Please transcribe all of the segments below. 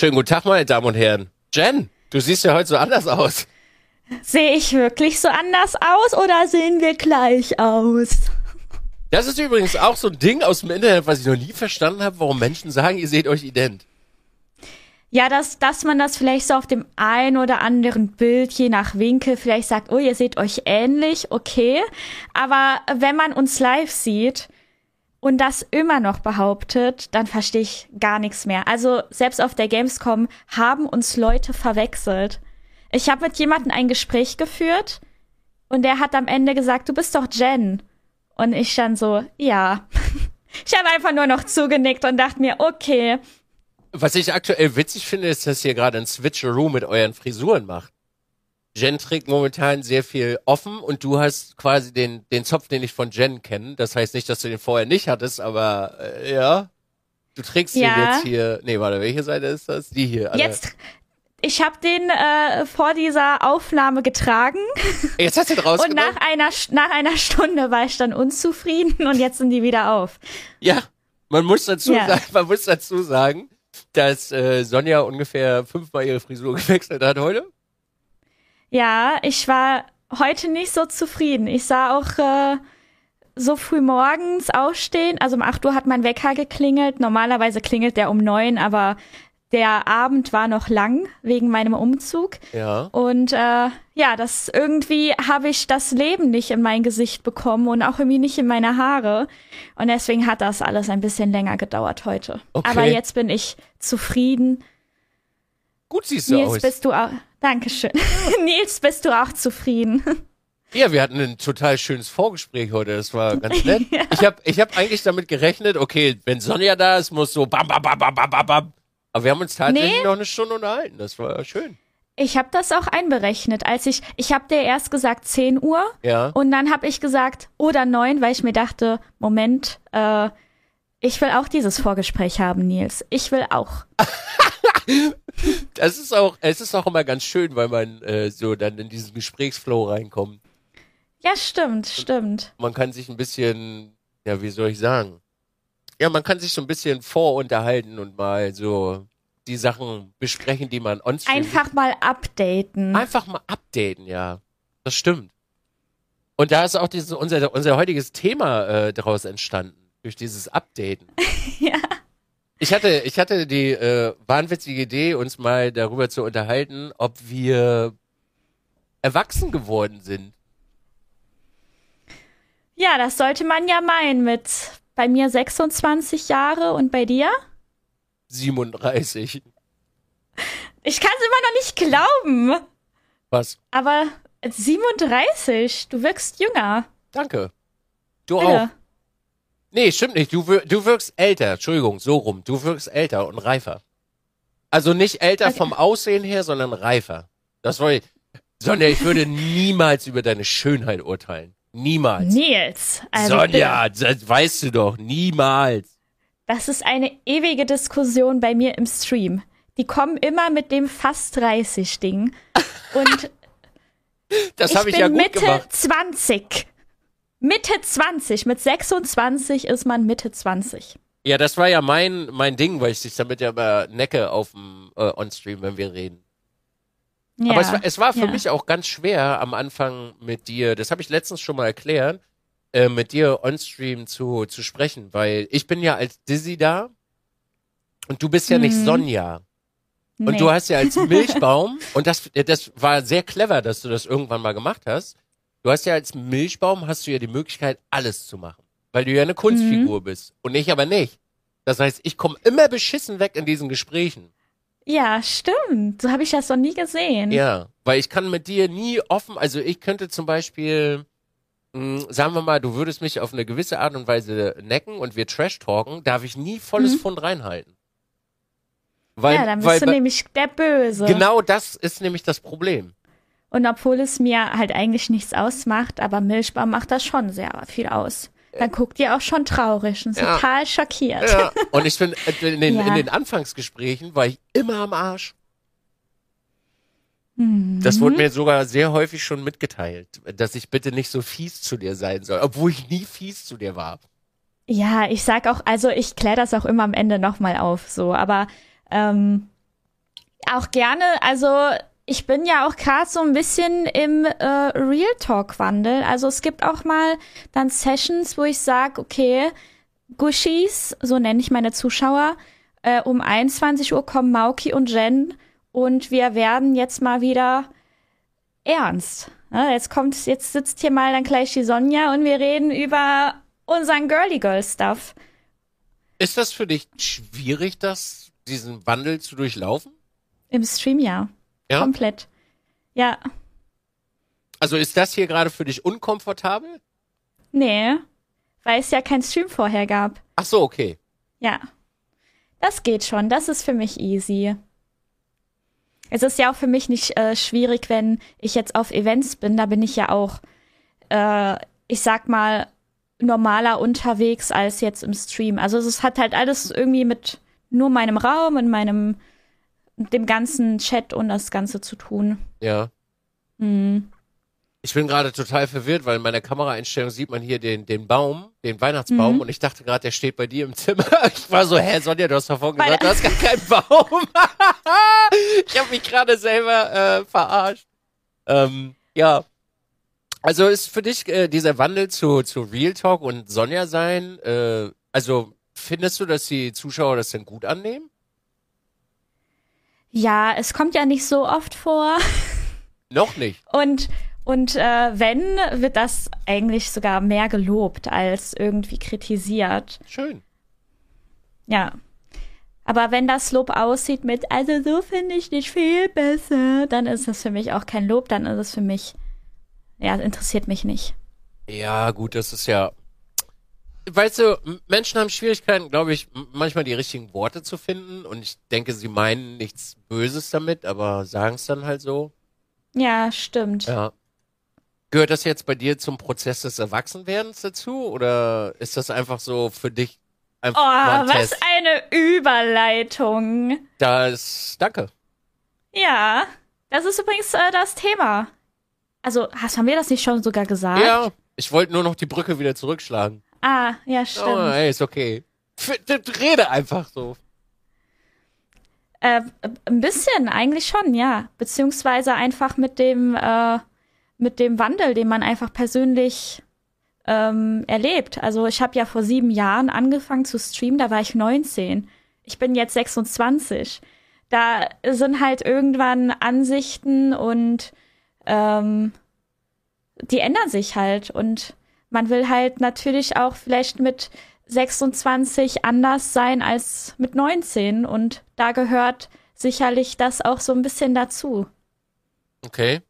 Schönen guten Tag, meine Damen und Herren. Jen, du siehst ja heute so anders aus. Sehe ich wirklich so anders aus oder sehen wir gleich aus? Das ist übrigens auch so ein Ding aus dem Internet, was ich noch nie verstanden habe, warum Menschen sagen, ihr seht euch ident. Ja, dass, dass man das vielleicht so auf dem einen oder anderen Bild, je nach Winkel, vielleicht sagt, oh, ihr seht euch ähnlich, okay. Aber wenn man uns live sieht und das immer noch behauptet, dann verstehe ich gar nichts mehr. Also selbst auf der Gamescom haben uns Leute verwechselt. Ich habe mit jemandem ein Gespräch geführt und der hat am Ende gesagt, du bist doch Jen. Und ich dann so, ja. Ich habe einfach nur noch zugenickt und dachte mir, okay. Was ich aktuell witzig finde, ist, dass ihr gerade ein Switcheroo mit euren Frisuren macht. Jen trägt momentan sehr viel offen und du hast quasi den, den Zopf, den ich von Jen kenne. Das heißt nicht, dass du den vorher nicht hattest, aber äh, ja. Du trägst ja. den jetzt hier. Nee, warte, welche Seite ist das? Die hier. Alle. Jetzt ich habe den äh, vor dieser Aufnahme getragen. Jetzt hast du ihn rausgenommen? Und nach einer, nach einer Stunde war ich dann unzufrieden und jetzt sind die wieder auf. Ja, man muss dazu, ja. sagen, man muss dazu sagen, dass äh, Sonja ungefähr fünfmal ihre Frisur gewechselt hat heute. Ja, ich war heute nicht so zufrieden. Ich sah auch äh, so früh morgens aufstehen. Also um 8 Uhr hat mein Wecker geklingelt. Normalerweise klingelt der um 9, aber der Abend war noch lang wegen meinem Umzug. Ja. Und äh, ja, das irgendwie habe ich das Leben nicht in mein Gesicht bekommen und auch irgendwie nicht in meine Haare. Und deswegen hat das alles ein bisschen länger gedauert heute. Okay. Aber jetzt bin ich zufrieden. Gut siehst du Nils, aus. Bist du auch. Dankeschön. Nils, bist du auch zufrieden? Ja, wir hatten ein total schönes Vorgespräch heute. Das war ganz nett. ja. Ich habe ich hab eigentlich damit gerechnet, okay, wenn Sonja da ist, muss so bam, bam, bam, bam, bam, bam, aber wir haben uns tatsächlich nee. noch eine Stunde unterhalten. Das war schön. Ich habe das auch einberechnet, als ich ich habe dir erst gesagt 10 Uhr ja. und dann habe ich gesagt oder 9, weil ich mir dachte, Moment, äh, ich will auch dieses Vorgespräch haben, Nils. Ich will auch. das ist auch es ist auch immer ganz schön, weil man äh, so dann in diesen Gesprächsflow reinkommt. Ja, stimmt, stimmt. Man kann sich ein bisschen ja, wie soll ich sagen? Ja, man kann sich so ein bisschen vorunterhalten und mal so die Sachen besprechen, die man on Einfach mal updaten. Einfach mal updaten, ja. Das stimmt. Und da ist auch dieses, unser, unser heutiges Thema äh, daraus entstanden, durch dieses Updaten. ja. Ich hatte, ich hatte die äh, wahnwitzige Idee, uns mal darüber zu unterhalten, ob wir erwachsen geworden sind. Ja, das sollte man ja meinen mit bei mir 26 Jahre und bei dir? 37. Ich kann es immer noch nicht glauben. Was? Aber 37, du wirkst jünger. Danke. Du Bitte. auch. Nee, stimmt nicht. Du, du wirkst älter. Entschuldigung, so rum. Du wirkst älter und reifer. Also nicht älter okay. vom Aussehen her, sondern reifer. Das wollte ich. Sonja, ich würde niemals über deine Schönheit urteilen. Niemals. Nils. Also Sonja, das weißt du doch. Niemals. Das ist eine ewige Diskussion bei mir im Stream. Die kommen immer mit dem fast 30 Ding. Und das habe ich, ich ja gut Mitte gemacht. 20. Mitte 20. Mit 26 ist man Mitte 20. Ja, das war ja mein, mein Ding, weil ich dich damit ja immer necke auf dem äh, On-Stream, wenn wir reden. Ja, Aber es war, es war für ja. mich auch ganz schwer am Anfang mit dir, das habe ich letztens schon mal erklärt, äh, mit dir on-stream zu, zu sprechen, weil ich bin ja als Dizzy da und du bist ja mhm. nicht Sonja. Und nee. du hast ja als Milchbaum, und das, das war sehr clever, dass du das irgendwann mal gemacht hast. Du hast ja als Milchbaum hast du ja die Möglichkeit, alles zu machen. Weil du ja eine Kunstfigur mhm. bist. Und ich aber nicht. Das heißt, ich komme immer beschissen weg in diesen Gesprächen. Ja, stimmt. So habe ich das noch nie gesehen. Ja, weil ich kann mit dir nie offen, also ich könnte zum Beispiel, mh, hm, sagen wir mal, du würdest mich auf eine gewisse Art und Weise necken und wir Trash-talken, darf ich nie volles mhm. Pfund reinhalten. Weil, ja, dann bist weil, du nämlich der Böse. Genau das ist nämlich das Problem. Und obwohl es mir halt eigentlich nichts ausmacht, aber Milchbaum macht das schon sehr viel aus. Dann guckt ihr auch schon traurig und ja. total schockiert. Ja. Und ich finde, äh, in, den, ja. in den Anfangsgesprächen war ich immer am Arsch. Mhm. Das wurde mir sogar sehr häufig schon mitgeteilt, dass ich bitte nicht so fies zu dir sein soll, obwohl ich nie fies zu dir war. Ja, ich sag auch, also ich kläre das auch immer am Ende nochmal auf, so, aber ähm, Auch gerne. Also ich bin ja auch gerade so ein bisschen im äh, Real Talk-Wandel. Also es gibt auch mal dann Sessions, wo ich sage, okay, Gushis, so nenne ich meine Zuschauer, äh, um 21 Uhr kommen Mauki und Jen und wir werden jetzt mal wieder ernst. Ja, jetzt kommt, jetzt sitzt hier mal dann gleich die Sonja und wir reden über unseren Girly Girl Stuff. Ist das für dich schwierig, das, diesen Wandel zu durchlaufen? Im Stream ja. Ja? Komplett. Ja. Also ist das hier gerade für dich unkomfortabel? Nee, weil es ja kein Stream vorher gab. Ach so, okay. Ja. Das geht schon, das ist für mich easy. Es ist ja auch für mich nicht äh, schwierig, wenn ich jetzt auf Events bin, da bin ich ja auch, äh, ich sag mal, normaler unterwegs als jetzt im Stream. Also es hat halt alles irgendwie mit nur meinem Raum und meinem dem ganzen Chat und das Ganze zu tun. Ja. Mhm. Ich bin gerade total verwirrt, weil in meiner Kameraeinstellung sieht man hier den, den Baum, den Weihnachtsbaum, mhm. und ich dachte gerade, der steht bei dir im Zimmer. Ich war so, hä, Sonja, du hast davon gesagt, du hast gar keinen Baum. ich habe mich gerade selber äh, verarscht. Ähm, ja. Also ist für dich äh, dieser Wandel zu, zu Real Talk und Sonja sein, äh, also findest du, dass die Zuschauer das denn gut annehmen? Ja, es kommt ja nicht so oft vor. Noch nicht. Und und äh, wenn, wird das eigentlich sogar mehr gelobt als irgendwie kritisiert. Schön. Ja. Aber wenn das Lob aussieht mit, also so finde ich dich viel besser, dann ist das für mich auch kein Lob, dann ist es für mich, ja, interessiert mich nicht. Ja, gut, das ist ja, weißt du, Menschen haben Schwierigkeiten, glaube ich, manchmal die richtigen Worte zu finden und ich denke, sie meinen nichts Böses damit, aber sagen es dann halt so. Ja, stimmt. Ja. Gehört das jetzt bei dir zum Prozess des Erwachsenwerdens dazu oder ist das einfach so für dich einfach Oh, ein was eine Überleitung. Das, danke. Ja, das ist übrigens äh, das Thema. Also, hast, haben wir das nicht schon sogar gesagt? Ja, ich wollte nur noch die Brücke wieder zurückschlagen. Ah, ja, stimmt. Oh, ey, ist okay. Rede einfach so. Äh, ein bisschen, eigentlich schon, ja. Beziehungsweise einfach mit dem, äh, mit dem Wandel, den man einfach persönlich ähm, erlebt. Also ich habe ja vor sieben Jahren angefangen zu streamen, da war ich 19. Ich bin jetzt 26. Da sind halt irgendwann Ansichten und ähm, die ändern sich halt. Und man will halt natürlich auch vielleicht mit 26 anders sein als mit 19. Und da gehört sicherlich das auch so ein bisschen dazu. Okay.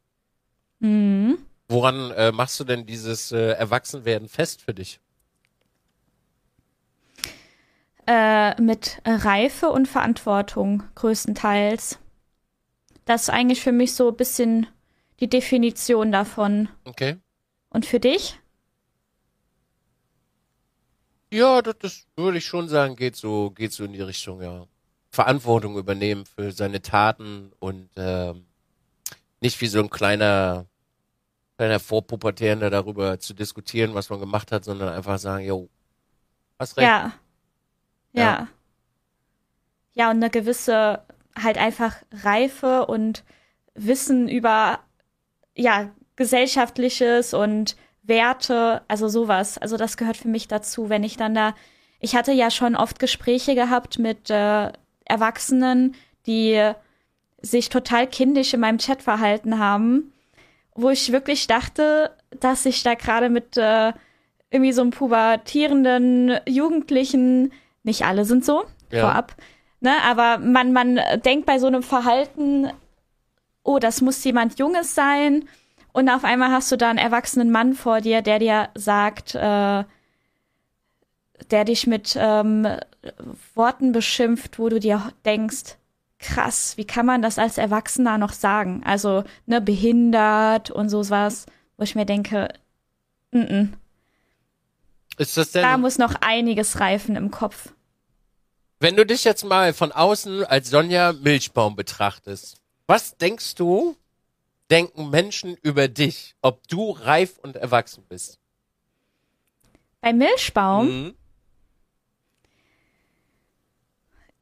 Mhm. Woran äh, machst du denn dieses äh, Erwachsenwerden fest für dich? Äh, mit Reife und Verantwortung größtenteils. Das ist eigentlich für mich so ein bisschen die Definition davon. Okay. Und für dich? Ja, das, das würde ich schon sagen, geht so, geht so in die Richtung, ja. Verantwortung übernehmen für seine Taten und ähm, nicht wie so ein kleiner kleiner Vorpubertärender darüber zu diskutieren, was man gemacht hat, sondern einfach sagen, jo, hast recht. Ja. ja. Ja. Ja, und eine gewisse halt einfach Reife und Wissen über ja, gesellschaftliches und Werte, also sowas. Also das gehört für mich dazu, wenn ich dann da ich hatte ja schon oft Gespräche gehabt mit äh, Erwachsenen, die sich total kindisch in meinem Chat verhalten haben wo ich wirklich dachte, dass ich da gerade mit äh, irgendwie so einem pubertierenden Jugendlichen, nicht alle sind so, ja. vorab, ne, aber man, man denkt bei so einem Verhalten, oh, das muss jemand Junges sein. Und auf einmal hast du da einen erwachsenen Mann vor dir, der dir sagt, äh, der dich mit ähm, Worten beschimpft, wo du dir denkst, krass, wie kann man das als Erwachsener noch sagen? Also, ne, behindert und so was, wo ich mir denke, n -n. Ist das denn? Da muss noch einiges reifen im Kopf. Wenn du dich jetzt mal von außen als Sonja Milchbaum betrachtest, was denkst du, denken Menschen über dich, ob du reif und erwachsen bist? Bei Milchbaum? Mhm.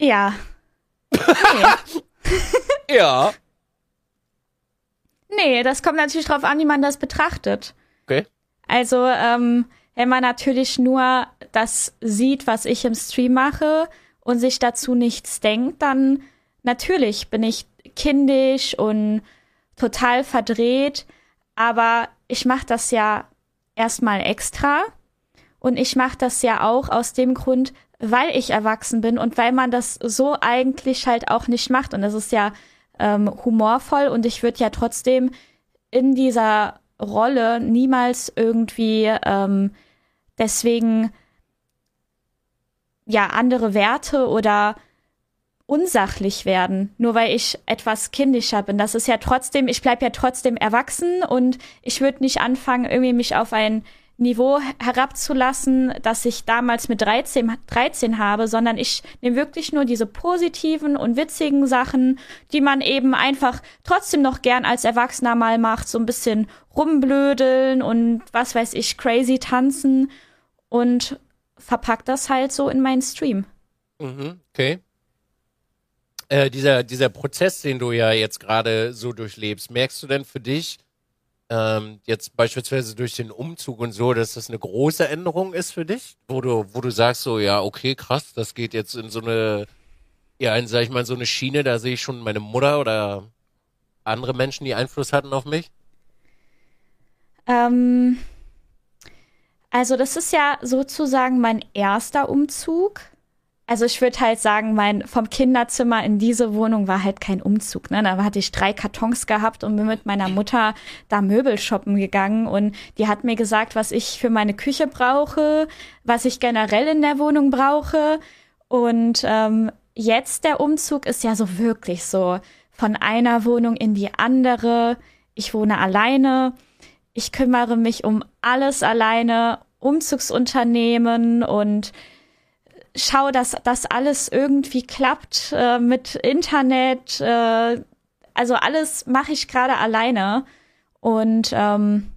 Ja, ja. Nee, das kommt natürlich drauf an, wie man das betrachtet. Okay. Also, ähm, wenn man natürlich nur das sieht, was ich im Stream mache und sich dazu nichts denkt, dann natürlich bin ich kindisch und total verdreht, aber ich mache das ja erstmal extra. Und ich mache das ja auch aus dem Grund, weil ich erwachsen bin und weil man das so eigentlich halt auch nicht macht. Und das ist ja ähm, humorvoll und ich würde ja trotzdem in dieser Rolle niemals irgendwie ähm, deswegen ja andere Werte oder unsachlich werden, nur weil ich etwas kindischer bin. Das ist ja trotzdem, ich bleib ja trotzdem erwachsen und ich würde nicht anfangen, irgendwie mich auf ein Niveau herabzulassen, das ich damals mit 13, 13 habe, sondern ich nehme wirklich nur diese positiven und witzigen Sachen, die man eben einfach trotzdem noch gern als Erwachsener mal macht, so ein bisschen rumblödeln und was weiß ich, crazy tanzen und verpack das halt so in meinen Stream. Mhm, okay. Äh, dieser, dieser Prozess, den du ja jetzt gerade so durchlebst, merkst du denn für dich, ähm, jetzt beispielsweise durch den Umzug und so, dass das eine große Änderung ist für dich, wo du, wo du sagst so, ja, okay, krass, das geht jetzt in so eine, ja, in, sag ich mal, so eine Schiene, da sehe ich schon meine Mutter oder andere Menschen, die Einfluss hatten auf mich? Ähm, also das ist ja sozusagen mein erster Umzug. Also ich würde halt sagen, mein vom Kinderzimmer in diese Wohnung war halt kein Umzug. Ne? Da hatte ich drei Kartons gehabt und bin mit meiner Mutter da Möbel shoppen gegangen und die hat mir gesagt, was ich für meine Küche brauche, was ich generell in der Wohnung brauche. Und ähm, jetzt der Umzug ist ja so wirklich so von einer Wohnung in die andere. Ich wohne alleine. Ich kümmere mich um alles alleine, Umzugsunternehmen und schaue, dass das alles irgendwie klappt äh, mit Internet. Äh, also alles mache ich gerade alleine. Und ähm,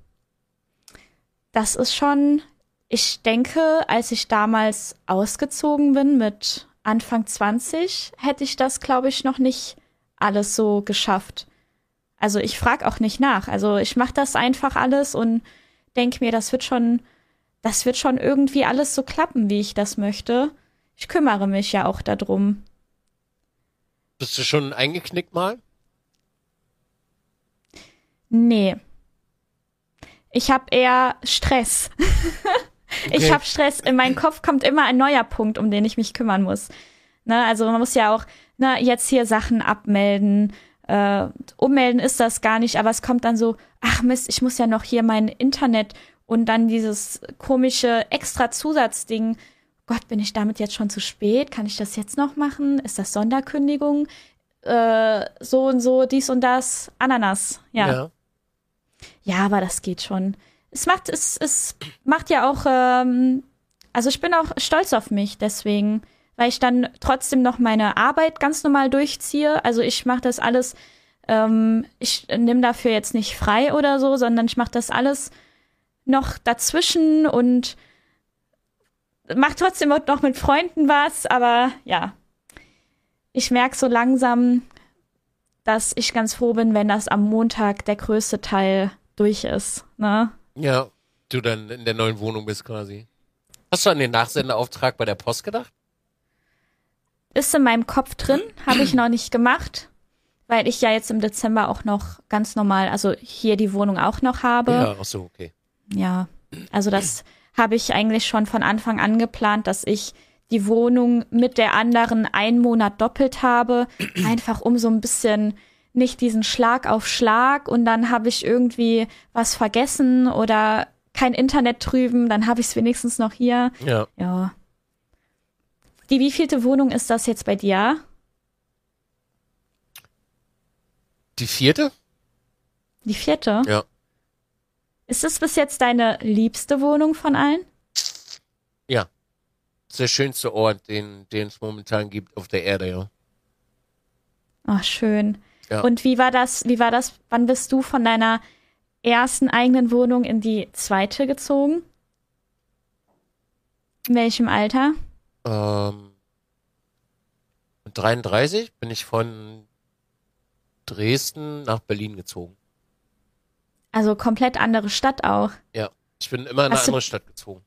das ist schon, ich denke, als ich damals ausgezogen bin mit Anfang 20, hätte ich das, glaube ich, noch nicht alles so geschafft. Also ich frage auch nicht nach. Also ich mache das einfach alles und denke mir, das wird schon, das wird schon irgendwie alles so klappen, wie ich das möchte. Ich kümmere mich ja auch darum. Bist du schon eingeknickt mal? Nee. Ich habe eher Stress. okay. Ich habe Stress. In meinen Kopf kommt immer ein neuer Punkt, um den ich mich kümmern muss. Ne, also man muss ja auch na, ne, jetzt hier Sachen abmelden. Äh, ummelden ist das gar nicht, aber es kommt dann so, ach Mist, ich muss ja noch hier mein Internet und dann dieses komische extra Zusatzding Gott, bin ich damit jetzt schon zu spät? Kann ich das jetzt noch machen? Ist das Sonderkündigung? Äh, so und so, dies und das, Ananas, ja. Ja, ja aber das geht schon. Es macht, es, es macht ja auch, ähm, also ich bin auch stolz auf mich, deswegen, weil ich dann trotzdem noch meine Arbeit ganz normal durchziehe. Also ich mache das alles, ähm, ich nehme dafür jetzt nicht frei oder so, sondern ich mache das alles noch dazwischen und macht trotzdem noch mit Freunden was, aber ja. Ich merke so langsam, dass ich ganz froh bin, wenn das am Montag der größte Teil durch ist. Ne? Ja, du dann in der neuen Wohnung bist quasi. Hast du an den Nachsendeauftrag bei der Post gedacht? Ist in meinem Kopf drin, habe ich noch nicht gemacht, weil ich ja jetzt im Dezember auch noch ganz normal, also hier die Wohnung auch noch habe. Ja, ach so, okay. Ja, also das habe ich eigentlich schon von Anfang an geplant, dass ich die Wohnung mit der anderen einen Monat doppelt habe, einfach um so ein bisschen nicht diesen Schlag auf Schlag und dann habe ich irgendwie was vergessen oder kein Internet drüben, dann habe ich es wenigstens noch hier. Ja. Ja. Die wievielte Wohnung ist das jetzt bei dir? Die vierte? Die vierte? Ja. Ist es bis jetzt deine liebste Wohnung von allen? Ja. Das ist der schönste Ort, den, es momentan gibt auf der Erde, ja. Ach, schön. Ja. Und wie war das, wie war das, wann bist du von deiner ersten eigenen Wohnung in die zweite gezogen? In welchem Alter? Ähm, mit 33 bin ich von Dresden nach Berlin gezogen. Also komplett andere Stadt auch. Ja, ich bin immer in eine andere Stadt gezogen.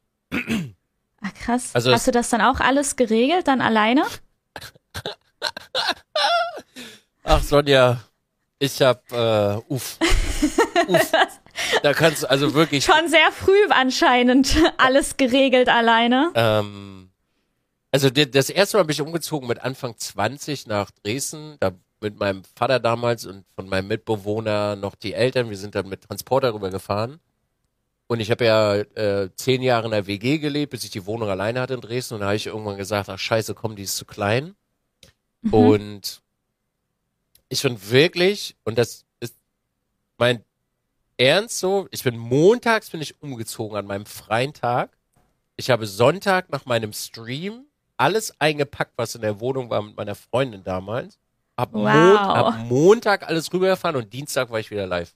Ach, krass. Also Hast du das dann auch alles geregelt, dann alleine? Ach, Sonja, ich hab, äh, uff. uff. Da kannst du also wirklich. Schon sehr früh anscheinend alles geregelt alleine. Ähm, also das erste Mal bin ich umgezogen mit Anfang 20 nach Dresden. Da mit meinem Vater damals und von meinem Mitbewohner noch die Eltern. Wir sind dann mit Transporter rüber gefahren. Und ich habe ja äh, zehn Jahre in der WG gelebt, bis ich die Wohnung alleine hatte in Dresden. Und da habe ich irgendwann gesagt, ach scheiße, komm, die ist zu klein. Mhm. Und ich bin wirklich, und das ist mein Ernst so, ich bin montags bin ich umgezogen an meinem freien Tag. Ich habe Sonntag nach meinem Stream alles eingepackt, was in der Wohnung war mit meiner Freundin damals. Ab, wow. Mon ab Montag alles rübergefahren und Dienstag war ich wieder live.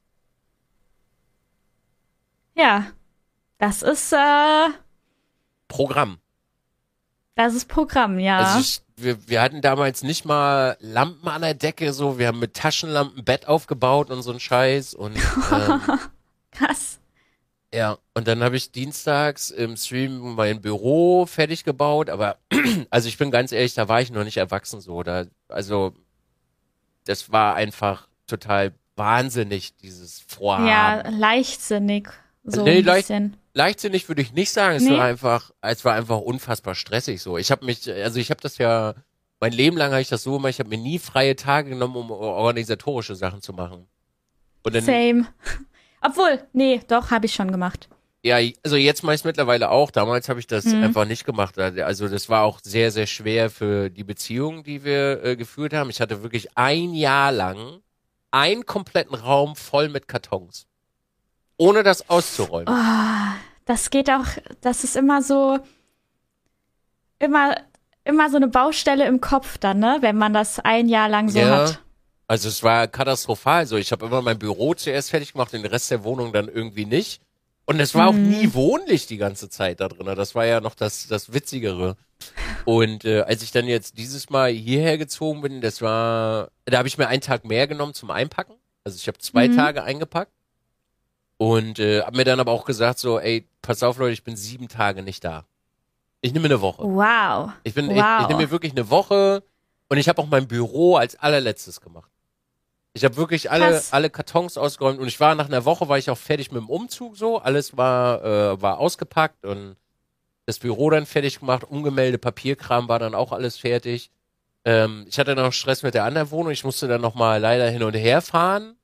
Ja, das ist äh, Programm. Das ist Programm, ja. Also ich, wir, wir hatten damals nicht mal Lampen an der Decke, so wir haben mit Taschenlampen Bett aufgebaut und so ein Scheiß und ähm, krass. Ja, und dann habe ich dienstags im Stream mein Büro fertig gebaut, aber also ich bin ganz ehrlich, da war ich noch nicht erwachsen so, da also das war einfach total wahnsinnig dieses Vorhaben. Ja, leichtsinnig so nee, ein bisschen. Leicht, leichtsinnig würde ich nicht sagen. Es nee. war einfach, es war einfach unfassbar stressig so. Ich habe mich, also ich habe das ja, mein Leben lang habe ich das so gemacht, ich habe mir nie freie Tage genommen, um organisatorische Sachen zu machen. Dann, Same. Obwohl, nee, doch, habe ich schon gemacht. Ja, also jetzt mache ich mittlerweile auch. Damals habe ich das mhm. einfach nicht gemacht. Also das war auch sehr, sehr schwer für die Beziehung, die wir äh, geführt haben. Ich hatte wirklich ein Jahr lang einen kompletten Raum voll mit Kartons ohne das auszuräumen. Oh, das geht auch, das ist immer so, immer, immer so eine Baustelle im Kopf dann, ne, wenn man das ein Jahr lang so ja. hat. Also es war katastrophal. So, ich habe immer mein Büro zuerst fertig gemacht, den Rest der Wohnung dann irgendwie nicht. Und es war mhm. auch nie wohnlich die ganze Zeit da drin. Das war ja noch das, das Witzigere. Und äh, als ich dann jetzt dieses Mal hierher gezogen bin, das war, da habe ich mir einen Tag mehr genommen zum Einpacken. Also ich habe zwei mhm. Tage eingepackt. Und äh, hab mir dann aber auch gesagt so, ey, pass auf Leute, ich bin sieben Tage nicht da. Ich nehme eine Woche. Wow. Ich bin, wow. ich, ich nehme mir wirklich eine Woche und ich habe auch mein Büro als allerletztes gemacht. Ich habe wirklich alle alle Kartons ausgeräumt und ich war nach einer Woche war ich auch fertig mit dem Umzug so, alles war äh, war ausgepackt und das Büro dann fertig gemacht, umgemeldet, Papierkram war dann auch alles fertig. Ähm, ich hatte noch Stress mit der anderen Wohnung, ich musste dann noch mal leider hin und her fahren.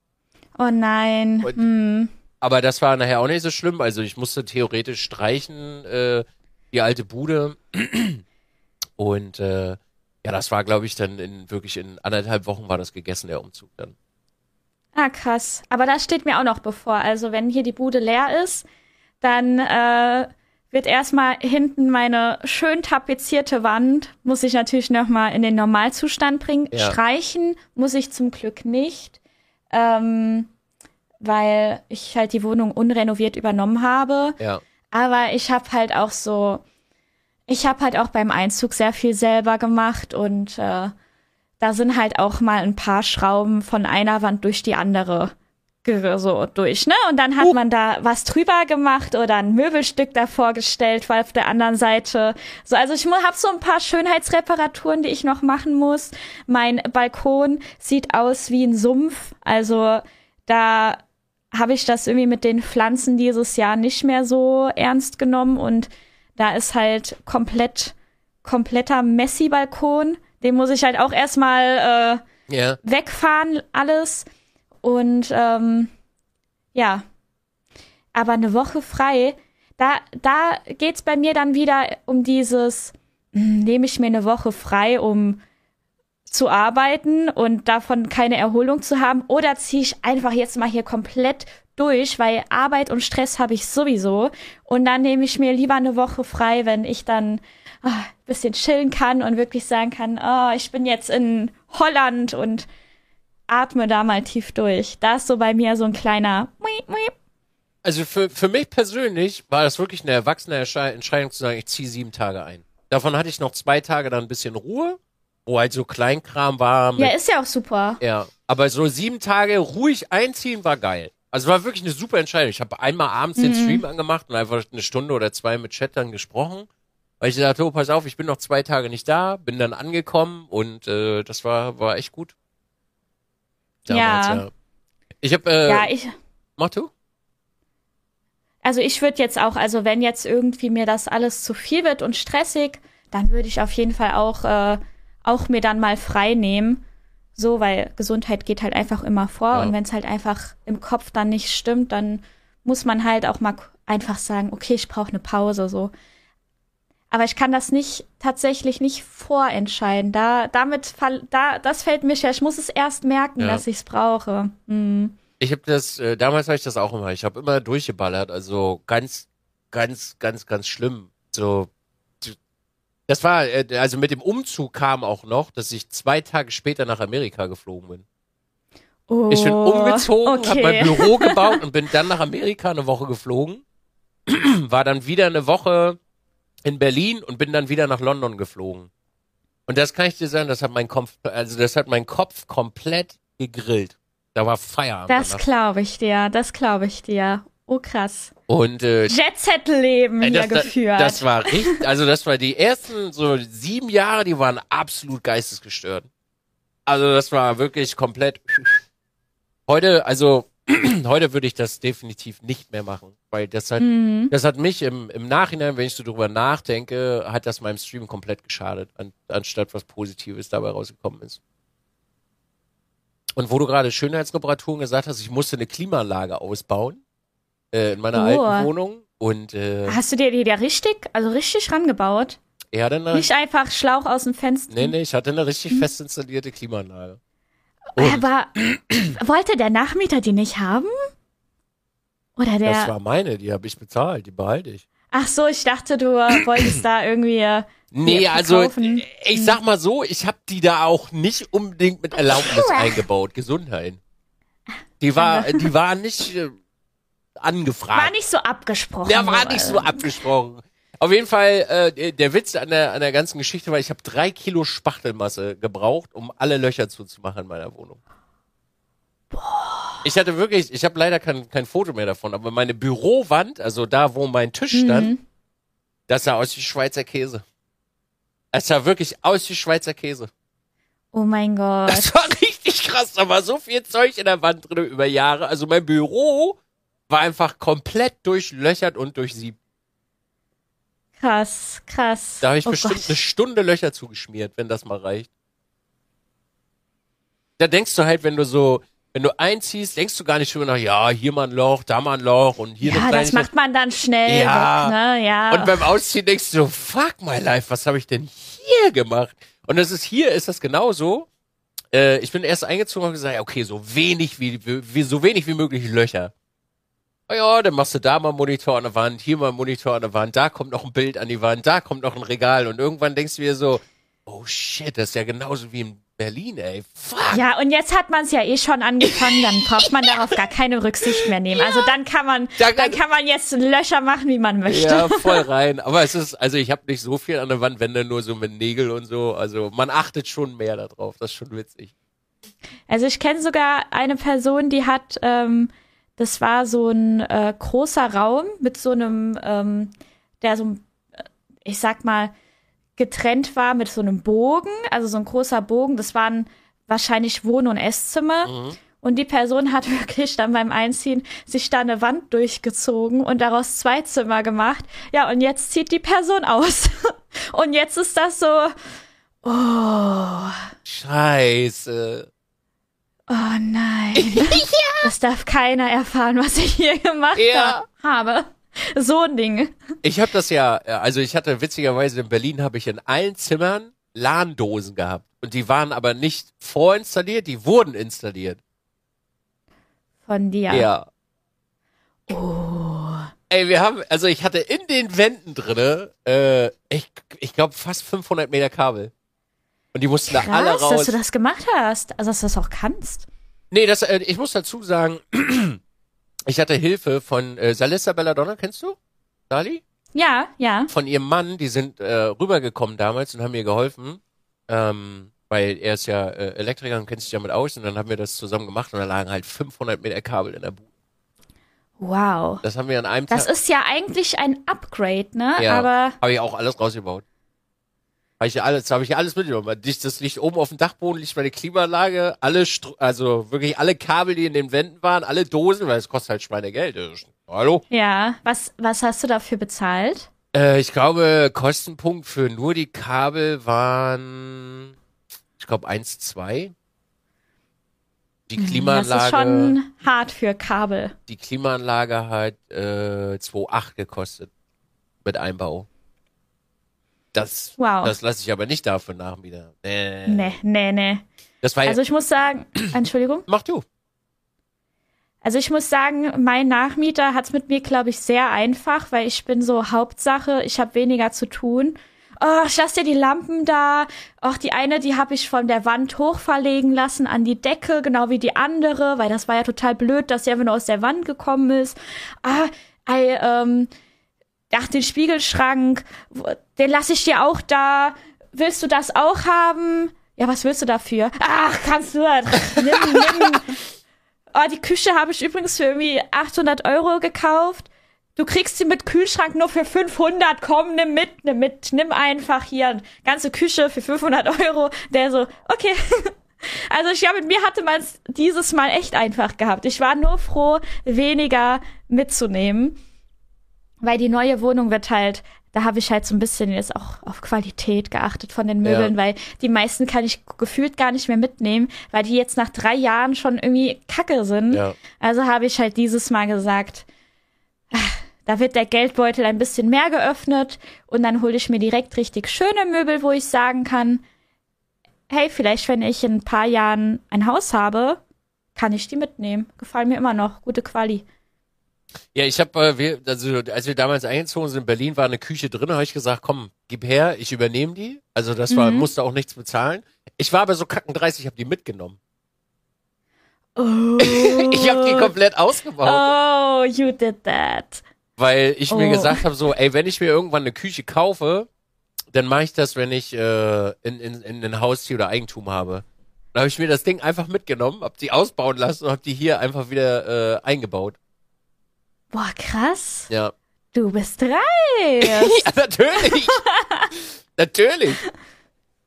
Oh nein. Und, hm. Aber das war nachher auch nicht so schlimm. Also ich musste theoretisch streichen, äh, die alte Bude. Und äh, ja, das war, glaube ich, dann in wirklich in anderthalb Wochen war das gegessen, der Umzug dann. Ah, krass. Aber das steht mir auch noch bevor. Also wenn hier die Bude leer ist, dann äh, wird erstmal hinten meine schön tapezierte Wand, muss ich natürlich nochmal in den Normalzustand bringen. Ja. Streichen muss ich zum Glück nicht. Ähm, weil ich halt die Wohnung unrenoviert übernommen habe. Ja. Aber ich habe halt auch so, ich habe halt auch beim Einzug sehr viel selber gemacht und äh, da sind halt auch mal ein paar Schrauben von einer Wand durch die andere so durch, ne? Und dann hat man da was drüber gemacht oder ein Möbelstück davor gestellt, weil auf der anderen Seite so, also ich habe so ein paar Schönheitsreparaturen, die ich noch machen muss. Mein Balkon sieht aus wie ein Sumpf, also da habe ich das irgendwie mit den Pflanzen dieses Jahr nicht mehr so ernst genommen und da ist halt komplett kompletter Messi-Balkon. Den muss ich halt auch erstmal äh, yeah. wegfahren, alles. Und ähm, ja. Aber eine Woche frei, da, da geht's bei mir dann wieder um dieses, hm, nehme ich mir eine Woche frei, um zu arbeiten und davon keine Erholung zu haben oder ziehe ich einfach jetzt mal hier komplett durch, weil Arbeit und Stress habe ich sowieso und dann nehme ich mir lieber eine Woche frei, wenn ich dann ein bisschen chillen kann und wirklich sagen kann, oh, ich bin jetzt in Holland und atme da mal tief durch. Da ist so bei mir so ein kleiner also für, für mich persönlich war das wirklich eine erwachsene Entscheidung zu sagen, ich ziehe sieben Tage ein. Davon hatte ich noch zwei Tage dann ein bisschen Ruhe wo halt so Kleinkram war. ja, ist ja auch super. Ja. Aber so sieben Tage ruhig einziehen war geil. Also war wirklich eine super Entscheidung. Ich habe einmal abends mhm. den Stream angemacht und einfach eine Stunde oder zwei mit Chat dann gesprochen. Weil ich dachte, oh, pass auf, ich bin noch zwei Tage nicht da, bin dann angekommen und äh, das war, war echt gut. Damals, ja. ja. Ich habe äh, Ja, ich. Mach du? Also ich würde jetzt auch, also wenn jetzt irgendwie mir das alles zu viel wird und stressig, dann würde ich auf jeden Fall auch, äh, auch mir dann mal frei nehmen. So, weil Gesundheit geht halt einfach immer vor. Ja. Und wenn es halt einfach im Kopf dann nicht stimmt, dann muss man halt auch mal einfach sagen, okay, ich brauche eine Pause. So. Aber ich kann das nicht tatsächlich nicht vorentscheiden. Da, damit, da, das fällt mir schwer. Ich muss es erst merken, ja. dass ich es brauche. Mhm. Ich habe das, äh, damals habe ich das auch immer. Ich habe immer durchgeballert, also ganz, ganz, ganz, ganz schlimm. So, das war, äh, also mit dem Umzug kam auch noch, dass ich zwei Tage später nach Amerika geflogen bin. Oh, ich bin oh, umgezogen, okay. habe mein Büro gebaut und bin dann nach Amerika eine Woche geflogen. War dann wieder eine Woche in Berlin und bin dann wieder nach London geflogen. Und das kann ich dir sagen, das hat mein Kopf, also das hat mein Kopf komplett gegrillt. Da war Feierabend. Das glaube ich dir, das glaube ich dir. Oh krass. Und äh, Jet-Set-Leben hier das, geführt. Das war richtig, also das war die ersten so sieben Jahre, die waren absolut geistesgestört. Also das war wirklich komplett. Heute, also heute würde ich das definitiv nicht mehr machen, weil das hat, mhm. das hat mich im, im Nachhinein, wenn ich so drüber nachdenke, hat das meinem Stream komplett geschadet, an, anstatt was Positives dabei rausgekommen ist. Und wo du gerade Schönheitsreparaturen gesagt hast, ich musste eine Klimaanlage ausbauen äh, in meiner oh. alten Wohnung. Und äh, hast du dir die da richtig, also richtig rangebaut? Ja, dann nicht einfach Schlauch aus dem Fenster. Nee, nee, ich hatte eine richtig hm. fest installierte Klimaanlage. Und Aber wollte der Nachmieter die nicht haben? Oder der? Das war meine, die habe ich bezahlt, die behalte ich. Ach so, ich dachte, du wolltest da irgendwie. Äh, nee, also ich sag mal so, ich habe die da auch nicht unbedingt mit Erlaubnis eingebaut. Gesundheit. Die war, die war nicht äh, angefragt. War nicht so abgesprochen. Ja, war nicht so abgesprochen. Auf jeden Fall, äh, der Witz an der, an der ganzen Geschichte war, ich habe drei Kilo Spachtelmasse gebraucht, um alle Löcher zuzumachen in meiner Wohnung. Boah. Ich hatte wirklich, ich habe leider kein, kein Foto mehr davon, aber meine Bürowand, also da, wo mein Tisch stand, mhm. das sah aus wie Schweizer Käse. Es sah wirklich aus wie Schweizer Käse. Oh mein Gott. Das war richtig krass. Da war so viel Zeug in der Wand drin über Jahre. Also mein Büro war einfach komplett durchlöchert und durchsiebt. Krass, krass. Da habe ich oh bestimmt Gott. eine Stunde Löcher zugeschmiert, wenn das mal reicht. Da denkst du halt, wenn du so, wenn du einziehst, denkst du gar nicht drüber nach, ja, hier mal ein Loch, da mal ein Loch und hier Ja, das macht man dann schnell ja. Weg, ne? Ja. Und beim Ausziehen denkst du so, fuck my life, was habe ich denn hier gemacht? Und das ist hier, ist das genauso. Äh, ich bin erst eingezogen und gesagt, okay, so wenig wie, wie so wenig wie möglich Löcher. Oh ja, dann machst du da mal einen Monitor an der Wand, hier mal einen Monitor an der Wand, da kommt noch ein Bild an die Wand, da kommt noch ein Regal und irgendwann denkst du dir so, oh shit, das ist ja genauso wie in Berlin, ey. Fuck. Ja, und jetzt hat man es ja eh schon angefangen, dann braucht man darauf gar keine Rücksicht mehr nehmen. Also dann kann man, dann, dann kann man jetzt Löcher machen, wie man möchte. Ja, voll rein. Aber es ist, also ich habe nicht so viel an der Wand, wenn dann nur so mit Nägel und so. Also man achtet schon mehr darauf. Das ist schon witzig. Also ich kenne sogar eine Person, die hat ähm, das war so ein äh, großer Raum mit so einem, ähm, der so, äh, ich sag mal, getrennt war mit so einem Bogen, also so ein großer Bogen. Das waren wahrscheinlich Wohn- und Esszimmer. Mhm. Und die Person hat wirklich dann beim Einziehen sich da eine Wand durchgezogen und daraus zwei Zimmer gemacht. Ja, und jetzt zieht die Person aus. und jetzt ist das so, oh. Scheiße. Oh nein. ja. Das darf keiner erfahren, was ich hier gemacht ja. habe. So ein Ding. Ich habe das ja, also ich hatte witzigerweise in Berlin habe ich in allen Zimmern LAN-Dosen gehabt. Und die waren aber nicht vorinstalliert, die wurden installiert. Von dir? Ja. Oh. Ey, wir haben, also ich hatte in den Wänden drinne, äh, ich, ich glaube fast 500 Meter Kabel. Und die mussten Krass, da alle raus. dass du das gemacht hast. Also, dass du das auch kannst. Nee, das, äh, ich muss dazu sagen, ich hatte Hilfe von äh, Salissa Belladonna, kennst du? Sali? Ja, ja. Von ihrem Mann, die sind äh, rübergekommen damals und haben mir geholfen. Ähm, Weil er ist ja äh, Elektriker und kennt sich damit aus und dann haben wir das zusammen gemacht und da lagen halt 500 Meter Kabel in der Bude. Wow. Das haben wir an einem Das Tag. ist ja eigentlich ein Upgrade, ne? ja, Aber habe ich auch alles rausgebaut. Habe ich alles, habe ich alles mitgenommen. Das liegt oben auf dem Dachboden, liegt meine Klimaanlage, alle, Str also wirklich alle Kabel, die in den Wänden waren, alle Dosen, weil es kostet halt Schweinegeld. Hallo? ja, was, was hast du dafür bezahlt? Äh, ich glaube, Kostenpunkt für nur die Kabel waren, ich glaube, 1, 2. Die Klimaanlage, Mhm, Das ist schon hart für Kabel. die Klimaanlage hat äh, 2,8 gekostet mit Einbau. Das, Wow. das lasse ich aber nicht dafür nach wieder. Nee. Nee, nee, nee. Das war Also ich muss sagen, Entschuldigung. mach du. Also ich muss sagen, mein Nachmieter hat's mit mir, glaube ich, sehr einfach, weil ich bin so Hauptsache, ich habe weniger zu tun. Oh, ich lass dir die Lampen da. Ach, die eine, die habe ich von der Wand hochverlegen lassen an die Decke, genau wie die andere, weil das war ja total blöd, dass sie einfach nur aus der Wand gekommen ist. Ah, ey, ähm, ach, den Spiegelschrank, den lass ich dir auch da. Willst du das auch haben? Ja, was willst du dafür? Ach, kannst du. Nimm, nimm. Oh, die Küche habe ich übrigens für irgendwie 800 Euro gekauft. Du kriegst sie mit Kühlschrank nur für 500. Komm, nimm mit, nimm mit, nimm einfach hier ganze Küche für 500 Euro. Der so, okay. Also ich glaube, mit mir hatte man es dieses Mal echt einfach gehabt. Ich war nur froh, weniger mitzunehmen, weil die neue Wohnung wird halt, da habe ich halt so ein bisschen jetzt auch auf Qualität geachtet von den Möbeln, Ja. weil die meisten kann ich gefühlt gar nicht mehr mitnehmen, weil die jetzt nach drei Jahren schon irgendwie kacke sind. Ja. Also habe ich halt dieses Mal gesagt, ah, da wird der Geldbeutel ein bisschen mehr geöffnet und dann hole ich mir direkt richtig schöne Möbel, wo ich sagen kann, hey, vielleicht wenn ich in ein paar Jahren ein Haus habe, kann ich die mitnehmen. Gefallen mir immer noch. Gute Quali. Ja, ich habe, äh, also als wir damals eingezogen sind in Berlin, war eine Küche drin, habe ich gesagt, komm, gib her, ich übernehme die. Also das war, Mhm. musste auch nichts bezahlen. Ich war aber so kackendreisig, habe die mitgenommen. Oh, Ich habe die komplett ausgebaut, oh you did that. weil ich mir Oh. gesagt habe, so, ey, wenn ich mir irgendwann eine Küche kaufe, dann mache ich das, wenn ich äh, in, in, in ein Haustier oder Eigentum habe. Dann habe ich mir das Ding einfach mitgenommen, hab die ausbauen lassen und hab die hier einfach wieder äh, eingebaut. Boah, krass. Ja. Du bist dreist. Ja, natürlich. natürlich.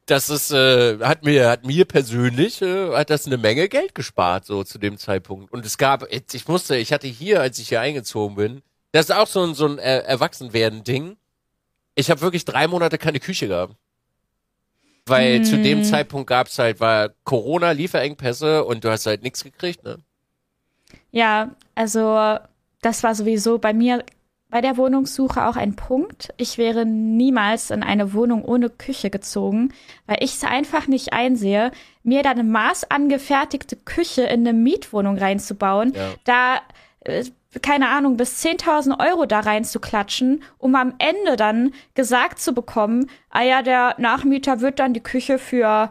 Das ist, äh, hat mir, hat mir persönlich, äh, hat das eine Menge Geld gespart, so zu dem Zeitpunkt. Und es gab, ich musste, ich hatte hier, als ich hier eingezogen bin, das ist auch so ein, so ein äh, Erwachsenwerden-Ding. Ich habe wirklich drei Monate keine Küche gehabt. Weil zu dem Zeitpunkt gab's halt, war Corona, Lieferengpässe und du hast halt nichts gekriegt, ne? Ja, also das war sowieso bei mir bei der Wohnungssuche auch ein Punkt. Ich wäre niemals in eine Wohnung ohne Küche gezogen, weil ich es einfach nicht einsehe, mir da eine maßangefertigte Küche in eine Mietwohnung reinzubauen, Ja. da äh, keine Ahnung, bis 10.000 Euro da reinzuklatschen, um am Ende dann gesagt zu bekommen, ah ja, der Nachmieter wird dann die Küche für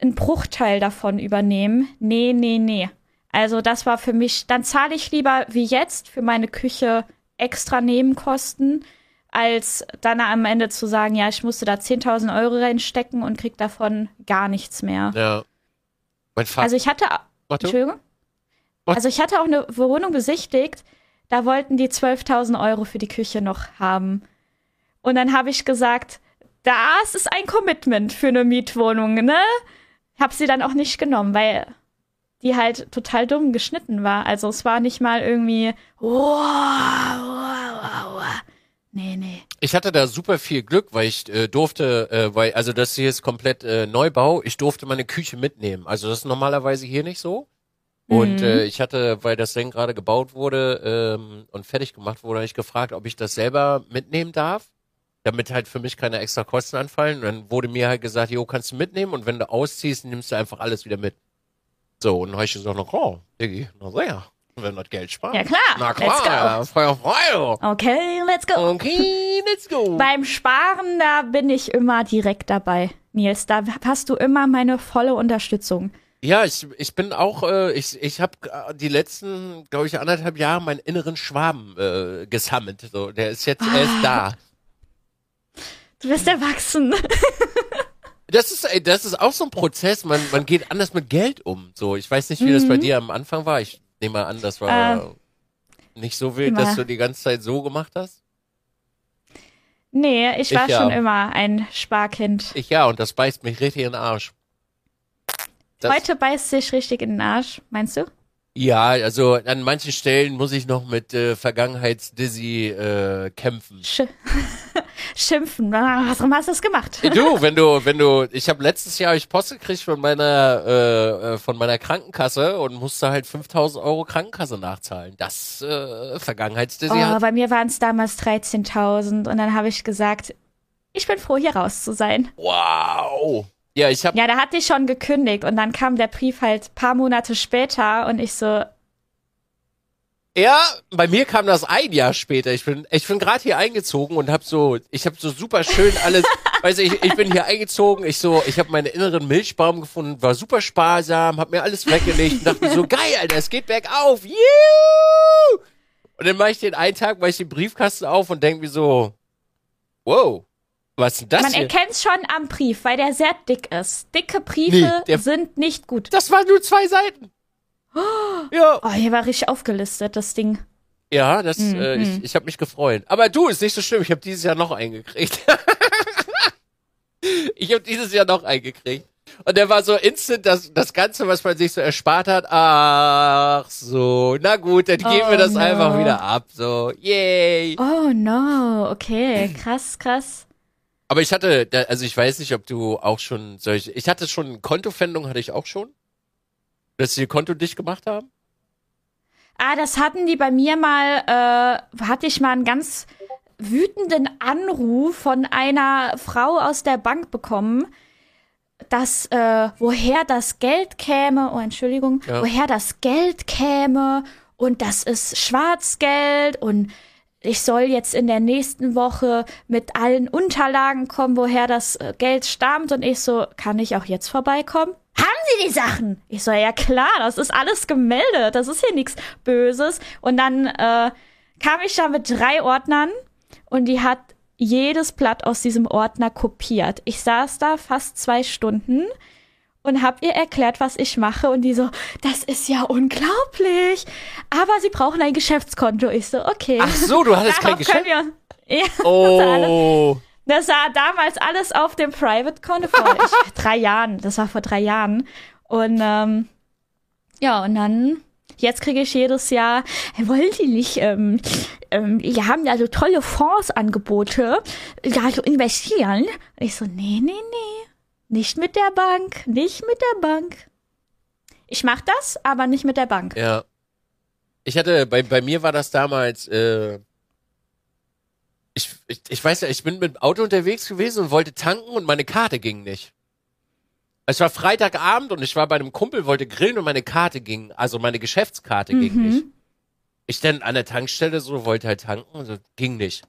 einen Bruchteil davon übernehmen. Nee, nee, nee. Also das war für mich, dann zahle ich lieber wie jetzt für meine Küche extra Nebenkosten, als dann am Ende zu sagen, ja, ich musste da 10.000 Euro reinstecken und krieg davon gar nichts mehr. Ja. Mein Vater. Also ich hatte, du? Entschuldigung? Was? Also ich hatte auch eine Wohnung besichtigt, da wollten die 12.000 Euro für die Küche noch haben. Und dann habe ich gesagt, das ist ein Commitment für eine Mietwohnung, ne? Hab sie dann auch nicht genommen, weil die halt total dumm geschnitten war. Also es war nicht mal irgendwie, wow, wow, wow. Nee, nee. Ich hatte da super viel Glück, weil ich äh, durfte, äh, weil, also das hier ist komplett äh, Neubau, ich durfte meine Küche mitnehmen. Also das ist normalerweise hier nicht so. Und Mhm. äh, ich hatte, weil das Ding gerade gebaut wurde ähm, und fertig gemacht wurde, habe ich gefragt, ob ich das selber mitnehmen darf, damit halt für mich keine extra Kosten anfallen. Und dann wurde mir halt gesagt, jo, kannst du mitnehmen und wenn du ausziehst, nimmst du einfach alles wieder mit. So, und dann habe ich gesagt, na klar, Diggi, na sehr, wenn das Geld spart. Ja, klar, Na let's klar, go. ja, Feuer frei. Okay, let's go. Okay, let's go. Beim Sparen, da bin ich immer direkt dabei. Nils, da hast du immer meine volle Unterstützung. Ja, ich, ich bin auch, äh, ich, ich habe die letzten, glaube ich, anderthalb Jahre meinen inneren Schwaben äh, gesammelt. So, der ist jetzt, er ist da. Du bist erwachsen. Das ist, ey, das ist auch so ein Prozess. Man, man geht anders mit Geld um. So, ich weiß nicht, wie mhm. das bei mhm. dir am Anfang war. Ich nehme mal an, das war äh, nicht so wild, dass du die ganze Zeit so gemacht hast. Nee, ich war ich ja. schon immer ein Sparkind. Ich ja, und das beißt mich richtig in den Arsch. Das Heute beißt sich richtig in den Arsch, meinst du? Ja, also an manchen Stellen muss ich noch mit äh, Vergangenheits-Dizzy äh, kämpfen. Sch Schimpfen, warum hast du das gemacht? Du, wenn du, wenn du, ich habe letztes Jahr ich Post gekriegt von meiner, äh, äh von meiner Krankenkasse und musste halt 5000 Euro Krankenkasse nachzahlen. Das äh, Vergangenheits-Dizzy oh, bei mir waren es damals 13.000 und dann habe ich gesagt, ich bin froh, hier raus zu sein. Wow. Ja, ich hab. Ja, da hatte ich schon gekündigt und dann kam der Brief halt paar Monate später und ich so. Ja, bei mir kam das ein Jahr später. Ich bin, ich bin gerade hier eingezogen und hab so, ich habe so super schön alles. weißt du, ich, ich bin hier eingezogen. Ich so, ich habe meine inneren Milchbaum gefunden, war super sparsam, hab mir alles weggelegt und dachte mir so, geil, Alter, es geht bergauf. Juhu! Und dann mache ich den einen Tag, mache ich den Briefkasten auf und denk mir so, wow, was ist denn das Man erkennt es schon am Brief, weil der sehr dick ist. Dicke Briefe nee, sind nicht gut. Das waren nur zwei Seiten. Oh, ja. Oh, hier war richtig aufgelistet, das Ding. Ja, das, mhm. äh, ich, ich habe mich gefreut. Aber du, ist nicht so schlimm. Ich habe dieses Jahr noch eingekriegt. ich habe dieses Jahr noch eingekriegt. Und der war so instant, das, das Ganze, was man sich so erspart hat. Ach so, na gut, dann geben oh, wir das no. einfach wieder ab. So, yay. Oh no, okay, krass, krass. Aber ich hatte, also ich weiß nicht, ob du auch schon solche, ich hatte schon Kontofendung, hatte ich auch schon. Dass sie ihr Konto dicht gemacht haben? Ah, das hatten die bei mir mal, äh, hatte ich mal einen ganz wütenden Anruf von einer Frau aus der Bank bekommen, dass, äh, woher das Geld käme, oh Entschuldigung, ja. woher das Geld käme und das ist Schwarzgeld und ich soll jetzt in der nächsten Woche mit allen Unterlagen kommen, woher das äh, Geld stammt. Und ich so, kann ich auch jetzt vorbeikommen? Haben Sie die Sachen? Ich so, ja klar, das ist alles gemeldet, das ist hier nichts Böses. Und dann äh, kam ich da mit drei Ordnern und die hat jedes Blatt aus diesem Ordner kopiert. Ich saß da fast zwei Stunden und hab ihr erklärt, was ich mache und die so, das ist ja unglaublich. Aber sie brauchen ein Geschäftskonto. Ich so, okay. Ach so, du hattest kein Geschäft. Ja, oh. Das war damals alles auf dem Private-Konto vor ich, drei Jahren. Das war vor drei Jahren. Und ähm, ja, und dann Jetzt kriege ich jedes Jahr, wollen Sie nicht, ähm, ähm, wir haben ja so tolle Fondsangebote, ja, so investieren. Ich so, nee, nee, nee. Nicht mit der Bank, nicht mit der Bank. Ich mach das, aber nicht mit der Bank. Ja. Ich hatte, bei, bei mir war das damals, äh, ich, ich, ich weiß ja, ich bin mit dem Auto unterwegs gewesen und wollte tanken und meine Karte ging nicht. Es war Freitagabend und ich war bei einem Kumpel, wollte grillen und meine Karte ging, also meine Geschäftskarte mhm. ging nicht. Ich dann an der Tankstelle so, wollte halt tanken und so, ging nicht.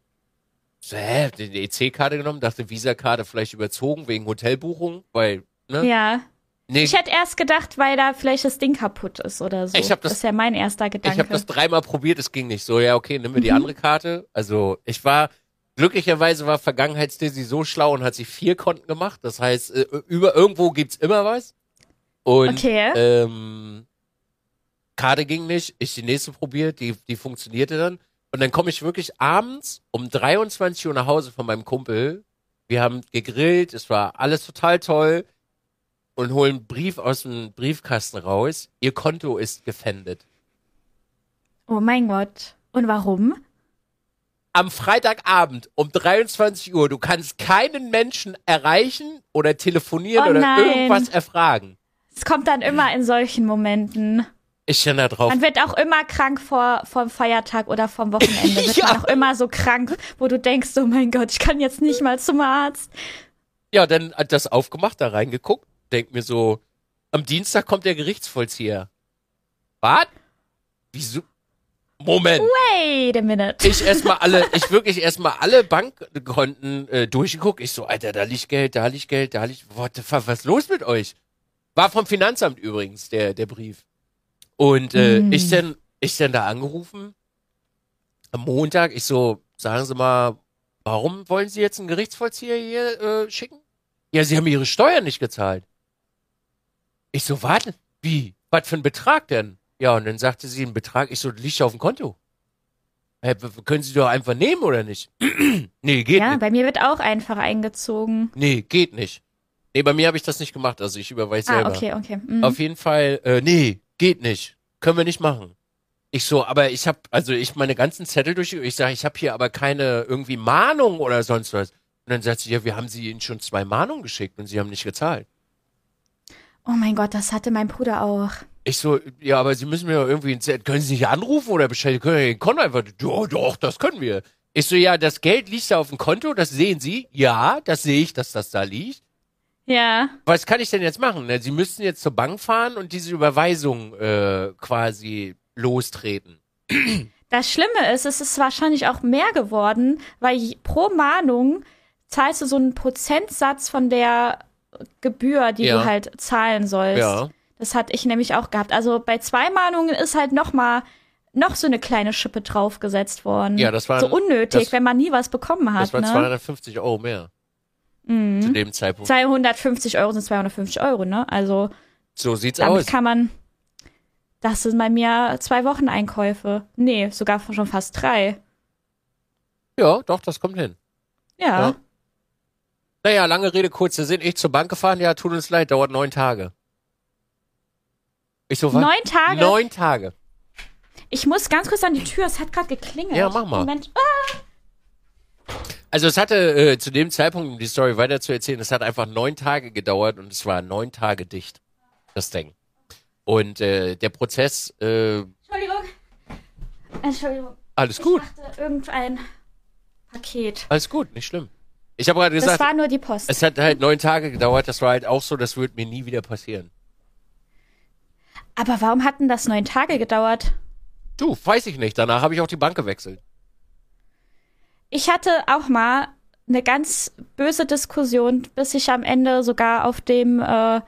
So, hä, die EC-Karte genommen, dachte Visa-Karte vielleicht überzogen wegen Hotelbuchung, weil, ne? Ja. Nee. Ich hätte erst gedacht, weil da vielleicht das Ding kaputt ist oder so. Ich hab das, das ist ja mein erster Gedanke. Ich habe das dreimal probiert, es ging nicht. So, ja, okay, nimm mir die mhm. andere Karte. Also, ich war, glücklicherweise war Vergangenheitsdizzy so schlau und hat sich vier Konten gemacht. Das heißt, äh, über irgendwo gibt's immer was. Und okay. ähm, Karte ging nicht, ich die nächste probiert, die, die funktionierte dann. Und dann komme ich wirklich abends um 23 Uhr nach Hause von meinem Kumpel. Wir haben gegrillt, es war alles total toll und holen einen Brief aus dem Briefkasten raus. Ihr Konto ist gefändet. Oh mein Gott. Und warum? Am Freitagabend um 23 Uhr, du kannst keinen Menschen erreichen oder telefonieren oh oder irgendwas erfragen. Es kommt dann immer in solchen Momenten. Ich bin da drauf. Man wird auch immer krank vor vom Feiertag oder vom Wochenende. Wird ja. man auch immer so krank, wo du denkst, oh mein Gott, ich kann jetzt nicht mal zum Arzt. Ja, dann hat das aufgemacht, da reingeguckt, denk mir so, am Dienstag kommt der Gerichtsvollzieher. Was? Wieso? Moment. Wait a minute. Ich erstmal alle, ich wirklich erstmal alle Bankkonten äh, durchgeguckt. Ich so, Alter, da liegt Geld, da liegt Geld, da liegt, what the fuck, was ist los mit euch? War vom Finanzamt übrigens, der, der Brief. Und äh, mm. ich denn, ich denn da angerufen am Montag. Ich so, sagen Sie mal, warum wollen Sie jetzt einen Gerichtsvollzieher hier äh, schicken? Ja, sie haben ihre Steuern nicht gezahlt. Ich so, warte, wie? Was für ein Betrag denn? Ja, und dann sagte sie, ein Betrag, ich so, liegt auf dem Konto. Hey, können Sie doch einfach nehmen oder nicht? nee, geht ja, nicht. bei mir wird auch einfach eingezogen. Nee, geht nicht. Nee, bei mir habe ich das nicht gemacht, also ich überweise Ah, selber. okay, okay. Mhm. Auf jeden Fall, äh, nee, geht nicht. Können wir nicht machen. Ich so, aber ich habe, also ich meine ganzen Zettel durch, ich sage, ich habe hier aber keine irgendwie Mahnung oder sonst was. Und dann sagt sie, ja, wir haben sie Ihnen schon zwei Mahnungen geschickt und Sie haben nicht gezahlt. Oh mein Gott, das hatte mein Bruder auch. Ich so, ja, aber Sie müssen mir doch irgendwie, ein Zettel- können Sie nicht anrufen oder bestellen? Können Sie den Konto einfach, ja, doch, das können wir. Ich so, ja, das Geld liegt da auf dem Konto, das sehen Sie. Ja, das sehe ich, dass das da liegt. Ja. Was kann ich denn jetzt machen? ne? Sie müssten jetzt zur Bank fahren und diese Überweisung äh, quasi lostreten. Das Schlimme ist, es ist wahrscheinlich auch mehr geworden, weil pro Mahnung zahlst du so einen Prozentsatz von der Gebühr, die Ja. du halt zahlen sollst. Ja. Das hatte ich nämlich auch gehabt. Also bei zwei Mahnungen ist halt noch mal noch so eine kleine Schippe draufgesetzt worden. Ja, das war- so unnötig, das- wenn man nie was bekommen hat. Das war ne? 250 Euro mehr. Mhm. Zu dem Zeitpunkt. 250 Euro sind 250 Euro, ne? Also So sieht's damit aus. kann man. Das sind bei mir zwei Wochen Einkäufe. Nee, sogar schon fast drei. Ja, doch, das kommt hin. Ja. Ja. Naja, lange Rede, kurzer Sinn. Ich zur Bank gefahren, ja, tut uns leid, dauert neun Tage. Ich so, was? Neun Tage. Neun Tage. Ich muss ganz kurz an die Tür. Es hat gerade geklingelt. Ja, mach mal. Moment. Ah, Also es hatte äh, zu dem Zeitpunkt, um die Story weiter zu erzählen, es hat einfach neun Tage gedauert und es war neun Tage dicht, das Ding. Und äh, der Prozess, äh, Entschuldigung. Entschuldigung. alles gut, Ich dachte, irgendein Paket. alles gut, nicht schlimm. Ich habe gerade Das gesagt, war nur die Post. es hat halt neun Tage gedauert, das war halt auch so, das wird mir nie wieder passieren. Aber warum hatten das neun Tage gedauert? Du, weiß ich nicht, danach habe ich auch die Bank gewechselt. Ich hatte auch mal eine ganz böse Diskussion, bis ich am Ende sogar auf dem äh,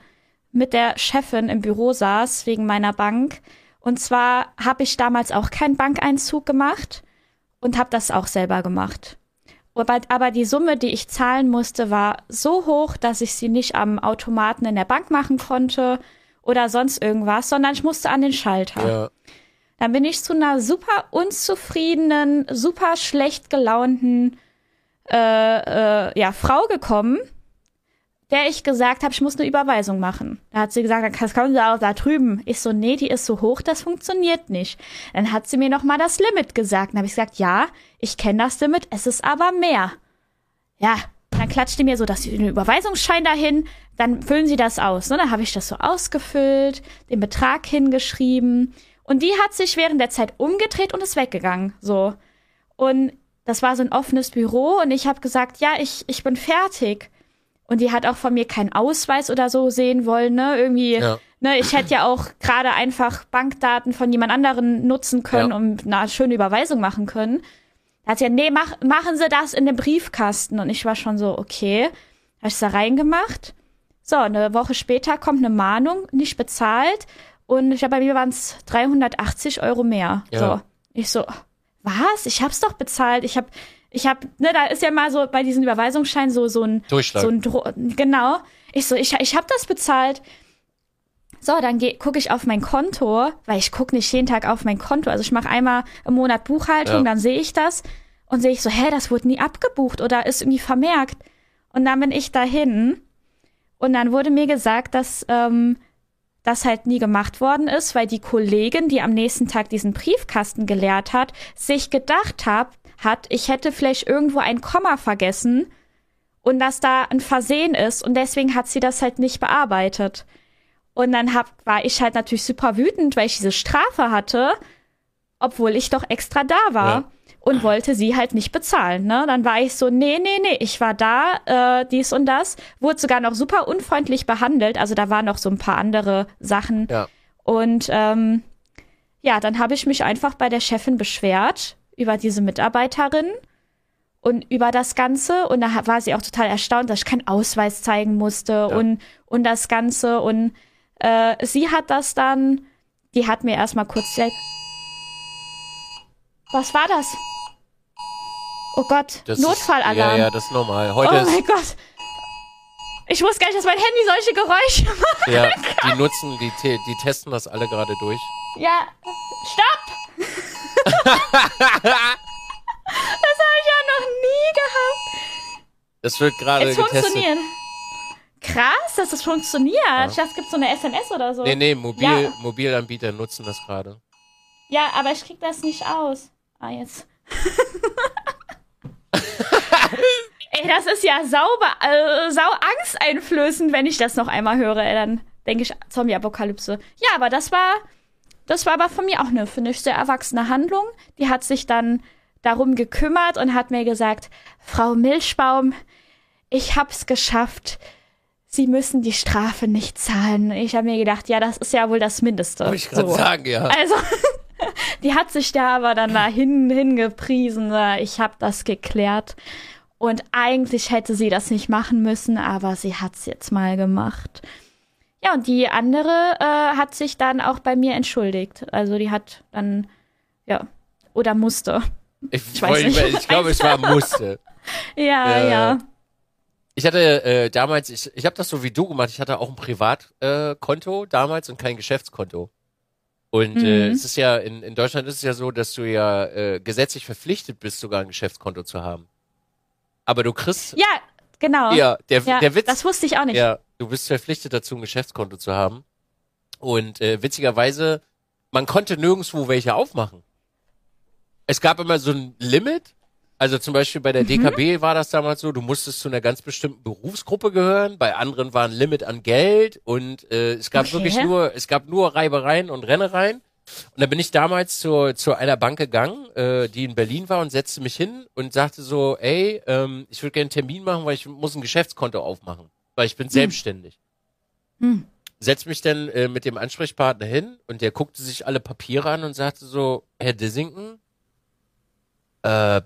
mit der Chefin im Büro saß wegen meiner Bank. Und zwar habe ich damals auch keinen Bankeinzug gemacht und habe das auch selber gemacht. Aber, aber die Summe, die ich zahlen musste, war so hoch, dass ich sie nicht am Automaten in der Bank machen konnte oder sonst irgendwas, sondern ich musste an den Schalter. Ja. Dann bin ich zu einer super unzufriedenen, super schlecht gelaunten äh, äh, ja, Frau gekommen, der ich gesagt habe, ich muss eine Überweisung machen. Da hat sie gesagt, das kommen Sie auch da drüben. Ich so, nee, die ist so hoch, das funktioniert nicht. Dann hat sie mir noch mal das Limit gesagt. Dann habe ich gesagt, ja, ich kenne das Limit, es ist aber mehr. Ja, dann klatscht die mir so das den Überweisungsschein dahin, dann füllen Sie das aus. Ne? Dann habe ich das so ausgefüllt, den Betrag hingeschrieben und die hat sich während der Zeit umgedreht und ist weggegangen. So. Und das war so ein offenes Büro und ich habe gesagt, ja, ich, ich bin fertig. Und die hat auch von mir keinen Ausweis oder so sehen wollen, ne? Irgendwie, Ja. ne, ich hätte ja auch gerade einfach Bankdaten von jemand anderen nutzen können Ja. und eine schöne Überweisung machen können. Da hat sie ja, nee, mach, machen Sie das in den Briefkasten. Und ich war schon so, okay. Habe ich da reingemacht. So, eine Woche später kommt eine Mahnung, nicht bezahlt. Und ich glaube, bei mir waren es 380 Euro mehr. Ja. So. Ich so, was? Ich hab's doch bezahlt. Ich hab, ich hab, ne, da ist ja mal so bei diesen Überweisungsscheinen so, so ein, Durchschlag. so ein, Dro genau. Ich so, ich, ich hab das bezahlt. So, dann gucke ich auf mein Konto, weil ich gucke nicht jeden Tag auf mein Konto. Also ich mache einmal im Monat Buchhaltung, Ja. dann sehe ich das und sehe ich so, hä, das wurde nie abgebucht oder ist irgendwie vermerkt. Und dann bin ich dahin und dann wurde mir gesagt, dass ähm, das halt nie gemacht worden ist, weil die Kollegin, die am nächsten Tag diesen Briefkasten geleert hat, sich gedacht hat, hat, ich hätte vielleicht irgendwo ein Komma vergessen und dass da ein Versehen ist und deswegen hat sie das halt nicht bearbeitet. Und dann hab, war ich halt natürlich super wütend, weil ich diese Strafe hatte, obwohl ich doch extra da war Ja. Und wollte sie halt nicht bezahlen. Ne? Dann war ich so, nee, nee, nee, ich war da, äh, dies und das. Wurde sogar noch super unfreundlich behandelt. Also da waren noch so ein paar andere Sachen. Ja. Und ähm, ja, dann habe ich mich einfach bei der Chefin beschwert über diese Mitarbeiterin und über das Ganze. Und da war sie auch total erstaunt, dass ich keinen Ausweis zeigen musste und, und das Ganze. Und äh, sie hat das dann, die hat mir erstmal kurz. Was war das? Oh Gott, Das ist- Notfallalarm. Ja, ja, das ist normal. Heute oh mein Gott. Ich wusste gar nicht, dass mein Handy solche Geräusche macht. Ja, die nutzen, die, die testen das alle gerade durch. Ja, stopp! das habe ich ja noch nie gehabt. Das wird gerade getestet. Es funktioniert. Krass, dass das funktioniert. Ja. Ich dachte, es gibt so eine SMS oder so. Nee, nee, Mobil, ja. Mobilanbieter nutzen das gerade. Ja, aber ich krieg das nicht aus. Ah, jetzt. Ey, das ist ja sauber, äh, sau angsteinflößend, wenn ich das noch einmal höre. Ey, dann denke ich Zombie-Apokalypse. Ja, aber das war, das war aber von mir auch eine, finde ich, sehr erwachsene Handlung. Die hat sich dann darum gekümmert und hat mir gesagt, Frau Milchbaum, ich hab's geschafft sie müssen die Strafe nicht zahlen. Ich habe mir gedacht, ja, das ist ja wohl das Mindeste. Wollte ich gerade so. sagen, ja. Also, die hat sich da aber dann da hin, hingepriesen. Ich habe das geklärt. Und eigentlich hätte sie das nicht machen müssen, aber sie hat's jetzt mal gemacht. Ja, und die andere äh, hat sich dann auch bei mir entschuldigt. Also die hat dann, ja, oder musste. Ich, ich, weiß nicht, ich glaube, es war musste. ja, äh, ja. Ich hatte äh, damals, ich, ich habe das so wie du gemacht, ich hatte auch ein Privatkonto äh, damals und kein Geschäftskonto. Und äh, mhm. äh, es ist ja, in, in Deutschland ist es ja so, dass du ja äh, gesetzlich verpflichtet bist, sogar ein Geschäftskonto zu haben. Aber du kriegst. Ja, genau. Ja, der, ja, der Witz. Das wusste ich auch nicht. Ja, du bist verpflichtet dazu, ein Geschäftskonto zu haben. Und äh, witzigerweise, man konnte nirgendwo welche aufmachen. Es gab immer so ein Limit also zum Beispiel bei der DKB mhm. war das damals so, du musstest zu einer ganz bestimmten Berufsgruppe gehören, bei anderen war ein Limit an Geld und äh, es gab okay. wirklich nur, es gab nur Reibereien und Rennereien. Und da bin ich damals zu, zu einer Bank gegangen, äh, die in Berlin war und setzte mich hin und sagte so, ey, ähm, ich würde gerne einen Termin machen, weil ich muss ein Geschäftskonto aufmachen, weil ich bin hm. selbstständig. Hm. Setz mich dann äh, mit dem Ansprechpartner hin und der guckte sich alle Papiere an und sagte so, Herr Dissington, äh,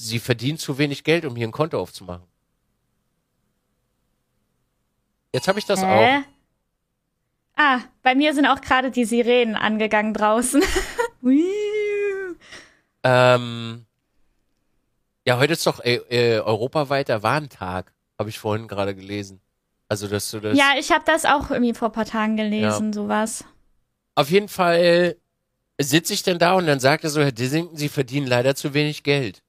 sie verdient zu wenig Geld, um hier ein Konto aufzumachen. Jetzt habe ich das Hä? auch. Ah, bei mir sind auch gerade die Sirenen angegangen draußen. ähm, ja, heute ist doch äh, äh, europaweiter Warntag, habe ich vorhin gerade gelesen. Also, dass du das. Ja, ich habe das auch irgendwie vor paar Tagen gelesen, ja. sowas. Auf jeden Fall sitze ich dann da und dann sagt er so, Herr Dissington, Sie verdienen leider zu wenig Geld.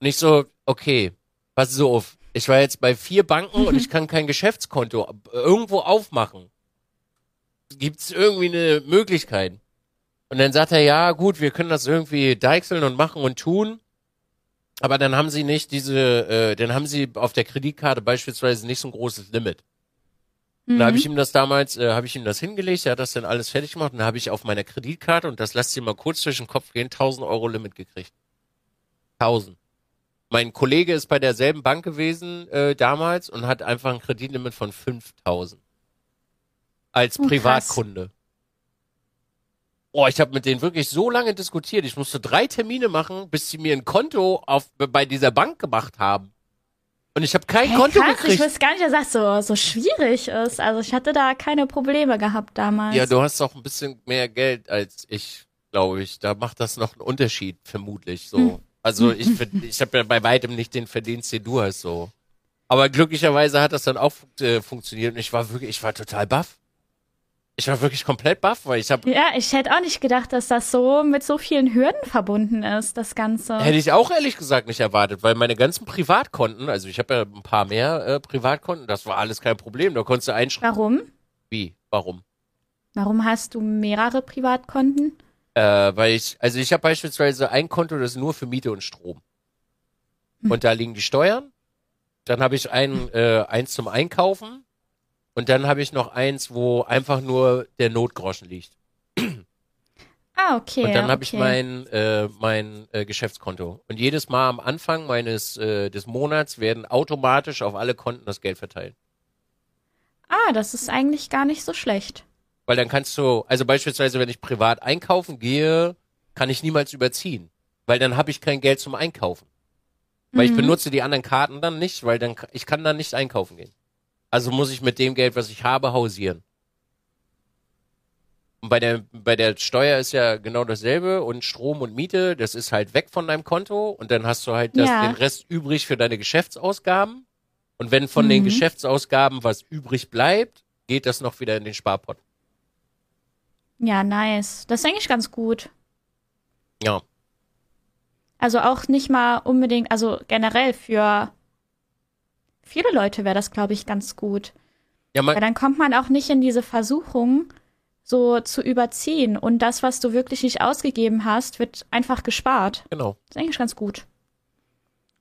Nicht so, okay, pass so auf. Ich war jetzt bei vier Banken und ich kann kein Geschäftskonto irgendwo aufmachen. Gibt's irgendwie eine Möglichkeit? Und dann sagt er, ja, gut, wir können das irgendwie deichseln und machen und tun. Aber dann haben sie nicht diese, äh, dann haben sie auf der Kreditkarte beispielsweise nicht so ein großes Limit. Mhm. Da habe ich ihm das damals, äh, habe ich ihm das hingelegt, er hat das dann alles fertig gemacht und da habe ich auf meiner Kreditkarte, und das lasst sie mal kurz durch den Kopf gehen, 1000 Euro Limit gekriegt. 1000. Mein Kollege ist bei derselben Bank gewesen äh, damals und hat einfach ein Kreditlimit von 5000 als oh, Privatkunde. Oh, ich habe mit denen wirklich so lange diskutiert. Ich musste drei Termine machen, bis sie mir ein Konto auf, bei dieser Bank gemacht haben. Und ich habe kein hey, Konto krass, gekriegt. Ich wusste gar nicht, dass das so, so schwierig ist. Also ich hatte da keine Probleme gehabt damals. Ja, du hast auch ein bisschen mehr Geld als ich, glaube ich. Da macht das noch einen Unterschied, vermutlich so. Hm. Also ich, ich habe ja bei weitem nicht den Verdienst, den du hast so. Aber glücklicherweise hat das dann auch äh, funktioniert und ich war wirklich, ich war total baff. Ich war wirklich komplett baff, weil ich habe. Ja, ich hätte auch nicht gedacht, dass das so mit so vielen Hürden verbunden ist, das Ganze. Hätte ich auch ehrlich gesagt nicht erwartet, weil meine ganzen Privatkonten, also ich habe ja ein paar mehr äh, Privatkonten, das war alles kein Problem. Da konntest du einschreiben. Warum? Wie? Warum? Warum hast du mehrere Privatkonten? Äh, weil ich, also ich habe beispielsweise ein Konto, das ist nur für Miete und Strom. Hm. Und da liegen die Steuern. Dann habe ich ein, äh, eins zum Einkaufen. Und dann habe ich noch eins, wo einfach nur der Notgroschen liegt. Ah, okay. Und dann habe okay. ich mein, äh, mein äh, Geschäftskonto. Und jedes Mal am Anfang meines äh, des Monats werden automatisch auf alle Konten das Geld verteilt. Ah, das ist eigentlich gar nicht so schlecht. Weil dann kannst du, also beispielsweise, wenn ich privat einkaufen gehe, kann ich niemals überziehen. Weil dann habe ich kein Geld zum Einkaufen. Weil mhm. ich benutze die anderen Karten dann nicht, weil dann ich kann dann nicht einkaufen gehen. Also muss ich mit dem Geld, was ich habe, hausieren. Und bei der, bei der Steuer ist ja genau dasselbe und Strom und Miete, das ist halt weg von deinem Konto und dann hast du halt das, ja. den Rest übrig für deine Geschäftsausgaben. Und wenn von mhm. den Geschäftsausgaben was übrig bleibt, geht das noch wieder in den Sparpot. Ja, nice. Das ist eigentlich ganz gut. Ja. Also auch nicht mal unbedingt, also generell für viele Leute wäre das, glaube ich, ganz gut. Ja, Weil dann kommt man auch nicht in diese Versuchung, so zu überziehen. Und das, was du wirklich nicht ausgegeben hast, wird einfach gespart. Genau. Das ist eigentlich ganz gut.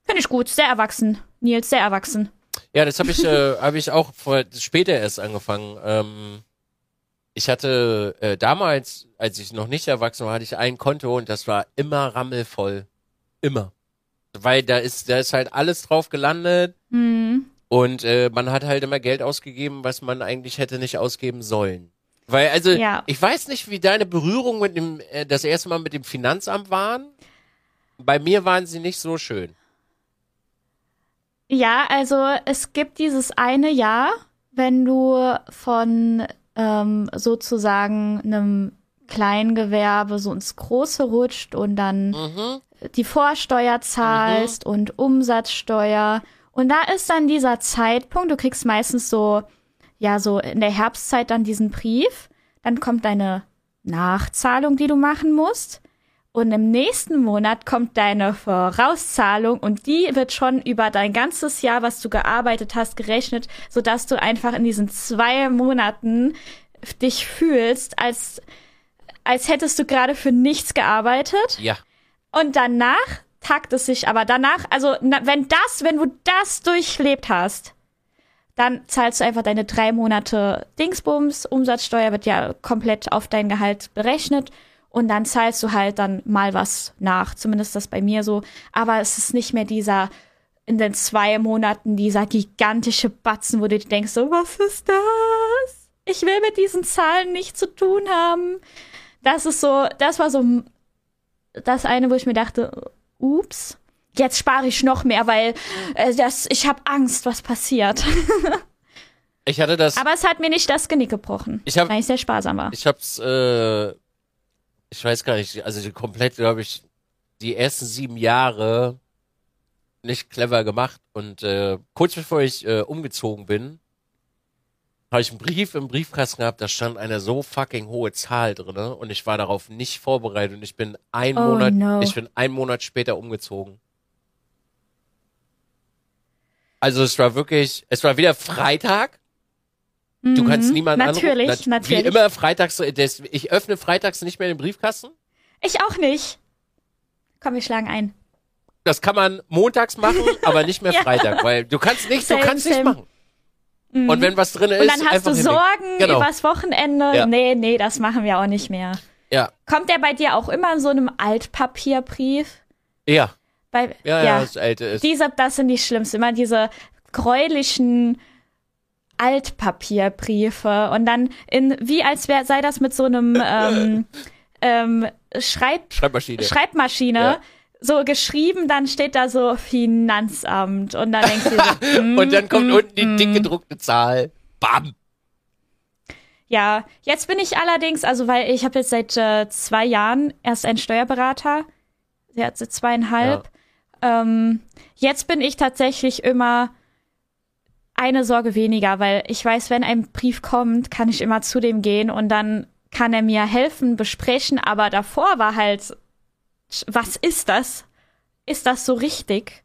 Finde ich gut. Sehr erwachsen. Nils, sehr erwachsen. Ja, das habe ich, äh, hab ich auch vor, später erst angefangen. Ähm, ich hatte äh, damals, als ich noch nicht erwachsen war, hatte ich ein Konto und das war immer rammelvoll. Immer. Weil da ist, da ist halt alles drauf gelandet. Mhm. Und äh, man hat halt immer Geld ausgegeben, was man eigentlich hätte nicht ausgeben sollen. Weil, also, ja. ich weiß nicht, wie deine Berührung mit dem, äh, das erste Mal mit dem Finanzamt waren. Bei mir waren sie nicht so schön. Ja, also es gibt dieses eine Jahr, wenn du von ähm, sozusagen einem Kleingewerbe so ins Große rutscht und dann mhm. die Vorsteuer zahlst mhm. und Umsatzsteuer. Und da ist dann dieser Zeitpunkt, du kriegst meistens so, ja, so in der Herbstzeit dann diesen Brief. Dann kommt deine Nachzahlung, die du machen musst. Und im nächsten Monat kommt deine Vorauszahlung und die wird schon über dein ganzes Jahr, was du gearbeitet hast, gerechnet, sodass du einfach in diesen zwei Monaten dich fühlst, als, als hättest du gerade für nichts gearbeitet. Ja. Und danach takt es sich aber danach, also na, wenn das, wenn du das durchlebt hast, dann zahlst du einfach deine drei Monate Dingsbums, Umsatzsteuer wird ja komplett auf dein Gehalt berechnet und dann zahlst du halt dann mal was nach. Zumindest das bei mir so. Aber es ist nicht mehr dieser in den zwei Monaten dieser gigantische Batzen, wo du denkst, so, was ist das? Ich will mit diesen Zahlen nichts zu tun haben. Das ist so, das war so das eine, wo ich mir dachte, ups, jetzt spare ich noch mehr, weil äh, das, ich habe Angst, was passiert. ich hatte das. Aber es hat mir nicht das Genick gebrochen. Ich habe, weil ich sehr sparsam war. Ich hab's äh, ich weiß gar nicht, also komplett, glaube ich, die ersten sieben Jahre nicht clever gemacht. Und äh, kurz bevor ich äh, umgezogen bin, habe ich einen Brief im Briefkasten gehabt, da stand eine so fucking hohe Zahl drinne und ich war darauf nicht vorbereitet und ich bin ein oh, Monat, no. ich bin ein Monat später umgezogen. Also es war wirklich, es war wieder Freitag Du kannst mhm. niemanden natürlich, anrufen. Natürlich, Wie immer freitags, ich öffne freitags nicht mehr den Briefkasten. Ich auch nicht. Komm, wir schlagen ein. Das kann man montags machen, aber nicht mehr ja. Freitag, weil du kannst nicht, du kannst nicht machen. Mhm. Und wenn was drin ist, und dann hast du Sorgen genau. übers Wochenende. Ja. Nee, nee, das machen wir auch nicht mehr. Ja. Kommt der bei dir auch immer in so einem Altpapierbrief? Ja. Bei, ja, ja, ja, das alte ist. Diese, das sind die schlimmsten. Immer diese gräulichen Altpapierbriefe und dann in, wie als wär, sei das mit so einem ähm, ähm, Schreib Schreibmaschine. Schreibmaschine. Ja. So geschrieben, dann steht da so Finanzamt und dann denkst du so, mm, und dann kommt mm, unten die mm. dick gedruckte Zahl. Bam. Ja, jetzt bin ich allerdings, also weil ich habe jetzt seit äh, zwei Jahren erst einen Steuerberater, der hat seit zweieinhalb. Ja. Ähm, jetzt bin ich tatsächlich immer eine Sorge weniger, weil ich weiß, wenn ein Brief kommt, kann ich immer zu dem gehen und dann kann er mir helfen, besprechen, aber davor war halt, was ist das? Ist das so richtig?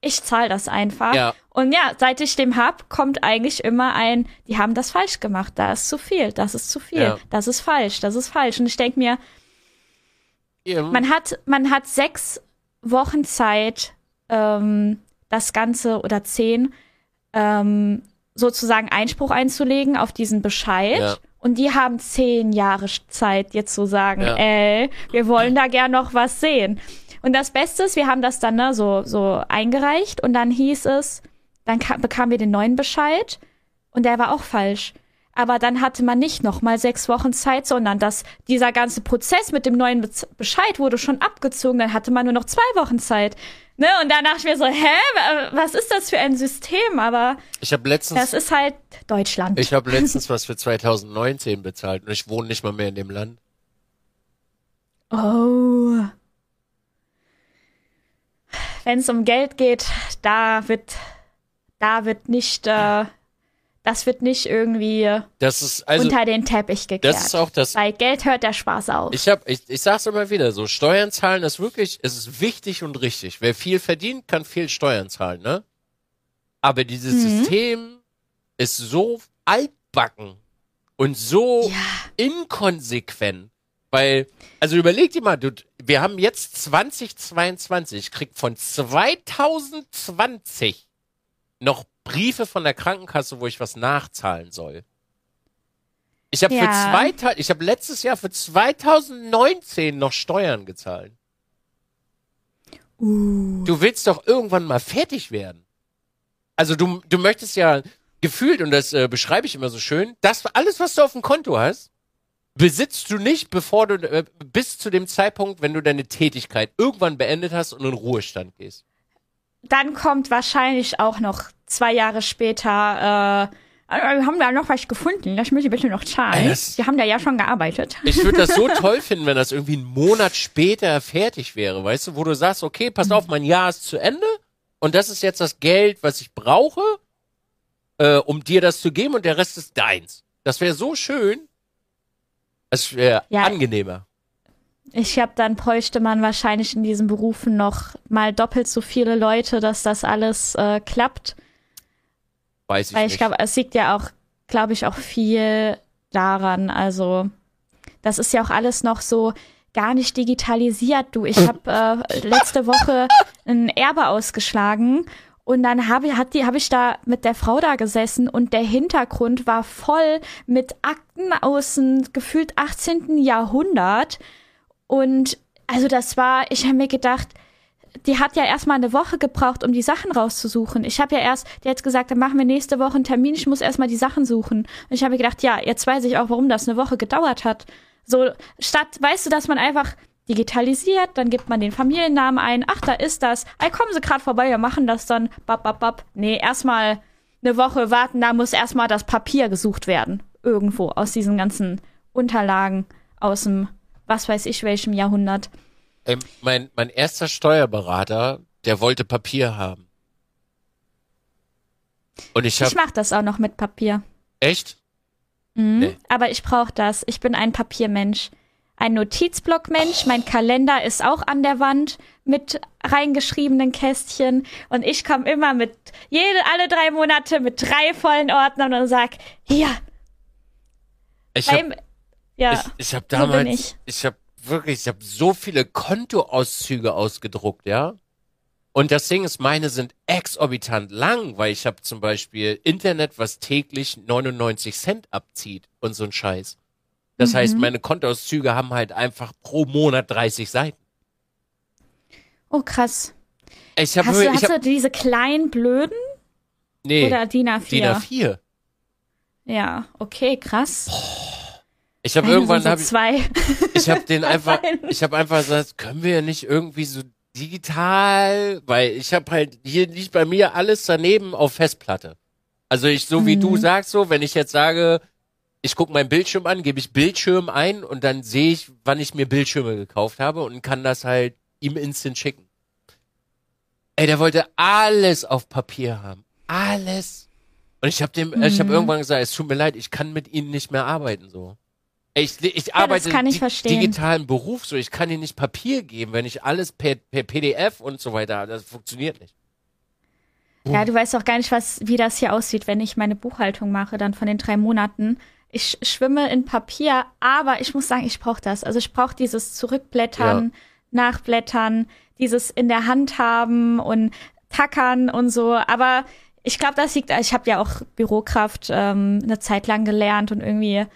Ich zahle das einfach. Ja. Und ja, seit ich dem hab, kommt eigentlich immer ein, die haben das falsch gemacht, da ist zu viel, das ist zu viel, ja. das ist falsch, das ist falsch. Und ich denk mir, ja. man hat, man hat sechs Wochen Zeit, ähm, das Ganze oder zehn, ähm, sozusagen Einspruch einzulegen auf diesen Bescheid. Ja. Und die haben zehn Jahre Zeit, jetzt zu sagen, ja. ey, wir wollen da gern noch was sehen. Und das Beste ist, wir haben das dann ne, so, so eingereicht und dann hieß es, dann kam, bekamen wir den neuen Bescheid und der war auch falsch. Aber dann hatte man nicht noch mal sechs Wochen Zeit, sondern dass dieser ganze Prozess mit dem neuen Be Bescheid wurde schon abgezogen. Dann hatte man nur noch zwei Wochen Zeit. Ne? Und dann dachte ich mir so, hä, was ist das für ein System? Aber ich habe letztens, das ist halt Deutschland. Ich habe letztens was für 2019 bezahlt und ich wohne nicht mal mehr in dem Land. Oh. Wenn es um Geld geht, da wird da wird nicht, äh, das wird nicht irgendwie also, unter den Teppich gekehrt. Das ist auch das. Bei Geld hört der Spaß auf. Ich hab, ich, ich sag's immer wieder, so Steuern zahlen ist wirklich, es ist wichtig und richtig. Wer viel verdient, kann viel Steuern zahlen, ne? Aber dieses mhm. System ist so altbacken und so ja. inkonsequent. Weil, also überleg dir mal, du, wir haben jetzt 2022, ich krieg von 2020 noch Briefe von der Krankenkasse, wo ich was nachzahlen soll. Ich habe ja. für ich habe letztes Jahr für 2019 noch Steuern gezahlt. Uh. Du willst doch irgendwann mal fertig werden. Also du, du möchtest ja gefühlt, und das äh, beschreibe ich immer so schön, das alles, was du auf dem Konto hast, besitzt du nicht, bevor du äh, bis zu dem Zeitpunkt, wenn du deine Tätigkeit irgendwann beendet hast und in Ruhestand gehst. Dann kommt wahrscheinlich auch noch zwei Jahre später, äh, wir haben da noch was gefunden, das müssen Sie bitte noch zahlen. Sie haben da ja schon gearbeitet. Ich würde das so toll finden, wenn das irgendwie einen Monat später fertig wäre, weißt du, wo du sagst, okay, pass auf, mein Jahr ist zu Ende und das ist jetzt das Geld, was ich brauche, äh, um dir das zu geben und der Rest ist deins. Das wäre so schön. Es wäre ja, angenehmer. Ich glaube, dann bräuchte man wahrscheinlich in diesen Berufen noch mal doppelt so viele Leute, dass das alles äh, klappt. Weiß ich Weil ich glaube, es liegt ja auch, glaube ich, auch viel daran. Also, das ist ja auch alles noch so gar nicht digitalisiert. Du, ich habe äh, letzte Woche ein Erbe ausgeschlagen und dann habe hat die, hab ich da mit der Frau da gesessen und der Hintergrund war voll mit Akten aus dem gefühlt 18. Jahrhundert. Und also das war, ich habe mir gedacht, die hat ja erstmal eine Woche gebraucht, um die Sachen rauszusuchen. Ich habe ja erst, die hat gesagt, dann machen wir nächste Woche einen Termin, ich muss erstmal die Sachen suchen. Und ich habe gedacht, ja, jetzt weiß ich auch, warum das eine Woche gedauert hat. So, statt, weißt du, dass man einfach digitalisiert, dann gibt man den Familiennamen ein, ach, da ist das, ey, kommen Sie gerade vorbei, wir machen das dann, bap, bap, bap. Nee, erstmal eine Woche warten, da muss erstmal das Papier gesucht werden. Irgendwo aus diesen ganzen Unterlagen aus dem, was weiß ich, welchem Jahrhundert. Ähm, mein, mein erster Steuerberater, der wollte Papier haben. Und ich hab, Ich mach das auch noch mit Papier. Echt? Mhm, nee. Aber ich brauche das. Ich bin ein Papiermensch ein Notizblockmensch. Mein Kalender ist auch an der Wand mit reingeschriebenen Kästchen. Und ich komme immer mit, jede, alle drei Monate mit drei vollen Ordnern und sag, hier. Ich habe ja, ich, ich hab damals, so ich. ich habe wirklich, ich habe so viele Kontoauszüge ausgedruckt, ja. Und das Ding ist, meine sind exorbitant lang, weil ich habe zum Beispiel Internet, was täglich 99 Cent abzieht und so ein Scheiß. Das mhm. heißt, meine Kontoauszüge haben halt einfach pro Monat 30 Seiten. Oh, krass. Ich hab, hast du, hast hab, du diese kleinen blöden? Nee. Oder DIN A4? DIN A4. Ja, okay, krass. Ich habe irgendwann so hab zwei. ich habe den einfach ich habe einfach gesagt, können wir nicht irgendwie so digital, weil ich habe halt hier liegt bei mir alles daneben auf Festplatte. Also ich so wie mhm. du sagst so, wenn ich jetzt sage, ich gucke meinen Bildschirm an, gebe ich Bildschirm ein und dann sehe ich, wann ich mir Bildschirme gekauft habe und kann das halt ihm instant schicken. Ey, der wollte alles auf Papier haben. Alles. Und ich habe dem, mhm. ich habe irgendwann gesagt, es tut mir leid, ich kann mit ihnen nicht mehr arbeiten so. Ich, ich ja, arbeite im di digitalen Beruf so, ich kann ihnen nicht Papier geben, wenn ich alles per, per PDF und so weiter, das funktioniert nicht. Ja, du weißt auch gar nicht, was, wie das hier aussieht, wenn ich meine Buchhaltung mache, dann von den drei Monaten ich schwimme in Papier, aber ich muss sagen, ich brauche das. Also ich brauche dieses Zurückblättern, ja. Nachblättern, dieses in der Hand haben und tackern und so. Aber ich glaube, das liegt, ich habe ja auch Bürokraft ähm, eine Zeit lang gelernt und irgendwie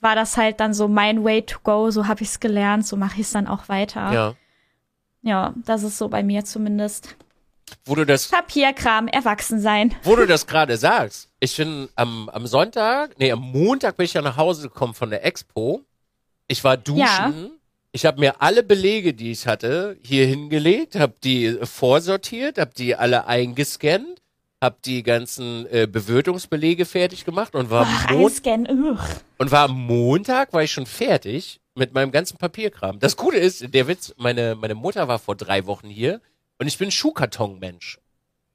war das halt dann so mein Way to go, so habe ich es gelernt, so mache ich es dann auch weiter. Ja. Ja, das ist so bei mir zumindest. Wo du das Papierkram, erwachsen sein. Wo du das gerade sagst. Ich bin am, am Sonntag, nee, am Montag bin ich ja nach Hause gekommen von der Expo. Ich war duschen. Ja. Ich habe mir alle Belege, die ich hatte, hier hingelegt, habe die vorsortiert, habe die alle eingescannt, habe die ganzen äh, Bewirtungsbelege fertig gemacht und war Ach, und war am Montag war ich schon fertig mit meinem ganzen Papierkram. Das Coole ist, der Witz, meine meine Mutter war vor drei Wochen hier und ich bin Schuhkartonmensch.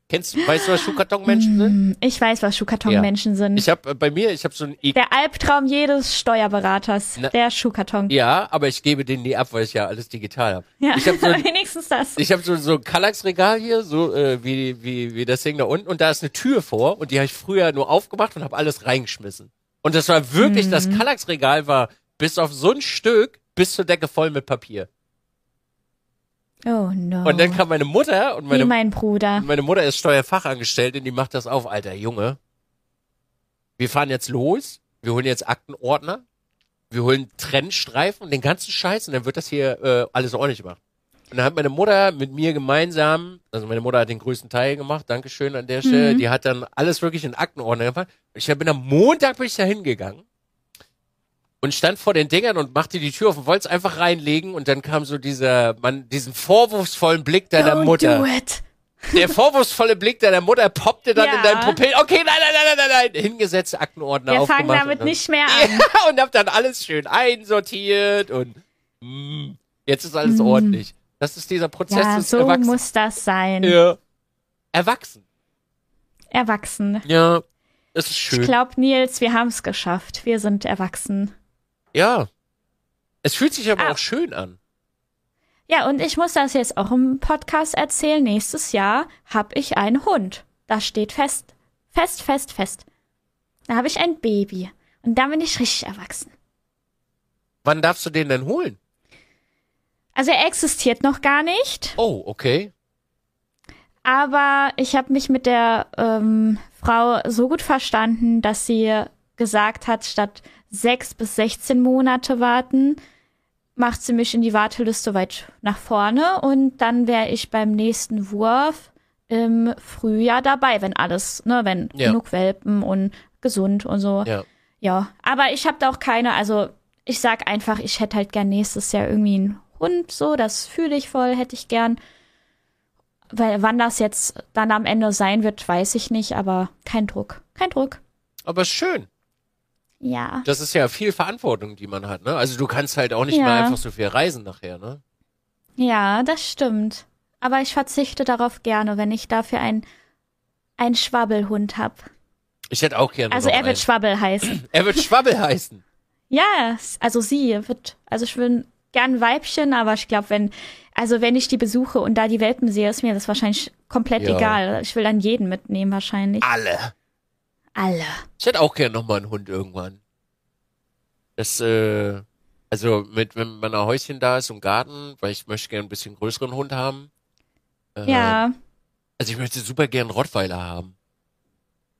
Kennst du, weißt du, was Schuhkartonmenschen sind? Mm, ich weiß, was Schuhkartonmenschen ja. sind. Ich habe äh, bei mir, ich habe so ein e Der Albtraum jedes Steuerberaters, Na, der Schuhkarton. Ja, aber ich gebe den nie ab, weil ich ja alles digital habe. Ja, ich hab so ein, wenigstens das. Ich habe so so ein Kallax-Regal hier, so äh, wie wie wie das Ding da unten und da ist eine Tür vor und die habe ich früher nur aufgemacht und habe alles reingeschmissen. Und das war wirklich, mhm. das Kallax-Regal war bis auf so ein Stück bis zur Decke voll mit Papier. Oh no. Und dann kam meine Mutter und meine, Wie mein Bruder. meine Mutter ist Steuerfachangestellte und die macht das auf, alter Junge. Wir fahren jetzt los, wir holen jetzt Aktenordner, wir holen Trennstreifen und den ganzen Scheiß und dann wird das hier äh, alles ordentlich gemacht. Und dann hat meine Mutter mit mir gemeinsam, also meine Mutter hat den größten Teil gemacht, Dankeschön an der Stelle, mhm. die hat dann alles wirklich in Aktenordner gemacht. Ich bin am Montag bin ich da hingegangen und stand vor den Dingern und machte die Tür auf und wollte es einfach reinlegen und dann kam so dieser, man, diesen vorwurfsvollen Blick deiner Don't Mutter. Do it. Der vorwurfsvolle Blick deiner Mutter poppte dann ja. in deinem Pupil. Okay, nein, nein, nein, nein, nein, nein. Hingesetzt, Aktenordner Wir aufgemacht. Wir fangen damit und, nicht mehr an. Ja, und hab dann alles schön einsortiert und mm, jetzt ist alles mm. ordentlich. Das ist dieser Prozess ja, des so Erwachsenen. muss das sein. Ja. Erwachsen. Erwachsen. Ja, das ist schön. Ich glaube, Nils, wir haben es geschafft. Wir sind erwachsen. Ja. Es fühlt sich aber ah. auch schön an. Ja, und ich muss das jetzt auch im Podcast erzählen. Nächstes Jahr habe ich einen Hund. Das steht fest. Fest, fest, fest. Da habe ich ein Baby. Und dann bin ich richtig erwachsen. Wann darfst du den denn holen? Also er existiert noch gar nicht. Oh, okay. Aber ich habe mich mit der ähm, Frau so gut verstanden, dass sie gesagt hat, statt sechs bis 16 Monate warten, macht sie mich in die Warteliste weit nach vorne und dann wäre ich beim nächsten Wurf im Frühjahr dabei, wenn alles, ne, wenn ja. genug Welpen und gesund und so. Ja. Ja, aber ich habe da auch keine, also ich sag einfach, ich hätte halt gern nächstes Jahr irgendwie einen Hund, so, das fühle ich voll, hätte ich gern. Weil wann das jetzt dann am Ende sein wird, weiß ich nicht, aber kein Druck. Kein Druck. Aber schön. Ja. Das ist ja viel Verantwortung, die man hat, ne? Also du kannst halt auch nicht ja. mehr einfach so viel reisen nachher, ne? Ja, das stimmt. Aber ich verzichte darauf gerne, wenn ich dafür ein ein Schwabbelhund hab. Ich hätte auch gerne. Also er wird einen. Schwabbel heißen. er wird Schwabbel heißen. Ja, also sie wird, also ich will gern Weibchen, aber ich glaube, wenn, also wenn ich die besuche und da die Welpen sehe, ist mir das wahrscheinlich komplett ja. egal. Ich will dann jeden mitnehmen wahrscheinlich. Alle alle. Ich hätte auch gerne nochmal einen Hund irgendwann. Das, äh, also mit, wenn man ein Häuschen da ist und Garten, weil ich möchte gerne ein bisschen größeren Hund haben. Äh, ja. Also ich möchte super gerne Rottweiler haben.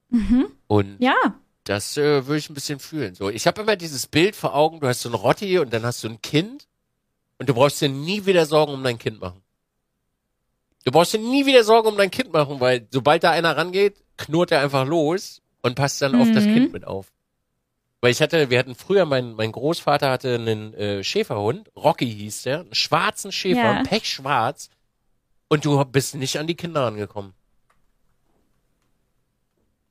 Mhm. Und ja. das äh, würde ich ein bisschen fühlen. So, ich habe immer dieses Bild vor Augen, du hast so ein Rotti und dann hast du ein Kind und du brauchst dir nie wieder Sorgen um dein Kind machen. Du brauchst dir nie wieder Sorgen um dein Kind machen, weil sobald da einer rangeht, knurrt er einfach los und passt dann mhm. auf das Kind mhm. mit auf. Weil ich hatte, wir hatten früher, mein, mein Großvater hatte einen äh, Schäferhund, Rocky hieß der, einen schwarzen Schäfer, ja. pechschwarz. Und du bist nicht an die Kinder angekommen.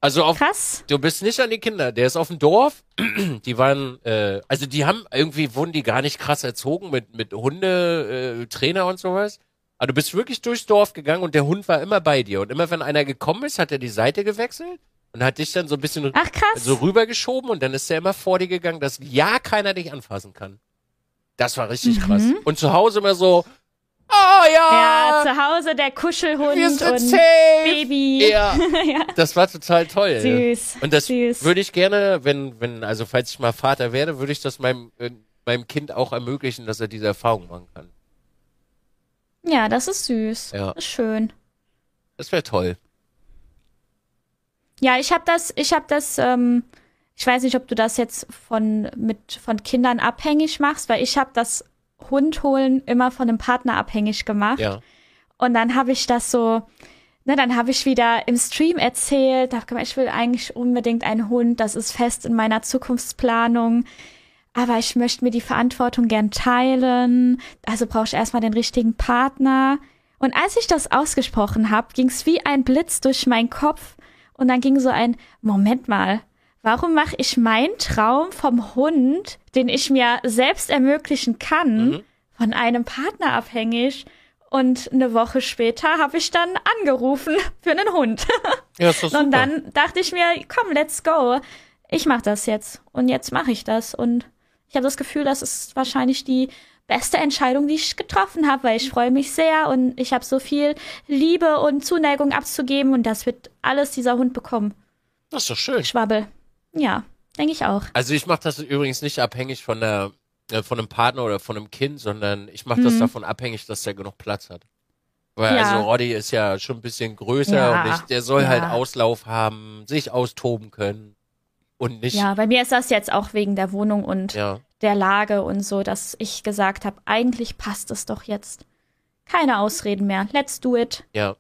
Also auf, Krass. du bist nicht an die Kinder. Der ist auf dem Dorf. Die waren, äh, also die haben irgendwie wurden die gar nicht krass erzogen mit mit Hunde, äh, Trainer und sowas. Aber du bist wirklich durchs Dorf gegangen und der Hund war immer bei dir. Und immer wenn einer gekommen ist, hat er die Seite gewechselt und hat dich dann so ein bisschen Ach, so rübergeschoben und dann ist er immer vor dir gegangen, dass ja keiner dich anfassen kann. Das war richtig mhm. krass. Und zu Hause immer so, oh ja. Ja, zu Hause der Kuschelhund und safe. Baby. Ja. ja. Das war total toll. Süß. Und das würde ich gerne, wenn, wenn, also falls ich mal Vater werde, würde ich das meinem, äh, meinem Kind auch ermöglichen, dass er diese Erfahrung machen kann. Ja, das ist süß. Ja. Das ist schön. Das wäre toll. Ja, ich habe das, ich habe das, ähm, ich weiß nicht, ob du das jetzt von mit von Kindern abhängig machst, weil ich habe das Hund holen immer von einem Partner abhängig gemacht. Ja. Und dann habe ich das so, ne, dann habe ich wieder im Stream erzählt, hab gemeint, ich will eigentlich unbedingt einen Hund, das ist fest in meiner Zukunftsplanung. Aber ich möchte mir die Verantwortung gern teilen. Also brauche ich erstmal den richtigen Partner. Und als ich das ausgesprochen habe, ging es wie ein Blitz durch meinen Kopf. Und dann ging so ein, Moment mal, warum mache ich meinen Traum vom Hund, den ich mir selbst ermöglichen kann, mhm. von einem Partner abhängig? Und eine Woche später habe ich dann angerufen für einen Hund. Ja, ist doch. Und dann dachte ich mir, komm, let's go. Ich mache das jetzt. Und jetzt mache ich das. Und ich habe das Gefühl, das ist wahrscheinlich die beste Entscheidung, die ich getroffen habe, weil ich freue mich sehr und ich habe so viel Liebe und Zuneigung abzugeben und das wird alles dieser Hund bekommen. Das ist doch schön. Schwabbel. Ja, denke ich auch. Also ich mache das übrigens nicht abhängig von der äh, von einem Partner oder von einem Kind, sondern ich mache das Mhm. davon abhängig, dass der genug Platz hat. Weil Ja. also Roddy ist ja schon ein bisschen größer Ja, und ich, der soll ja. halt Auslauf haben, sich austoben können und nicht Ja, bei mir ist das jetzt auch wegen der Wohnung und ja. Der Lage und so, dass ich gesagt habe, eigentlich passt es doch jetzt. Keine Ausreden mehr. Let's do it. Ja.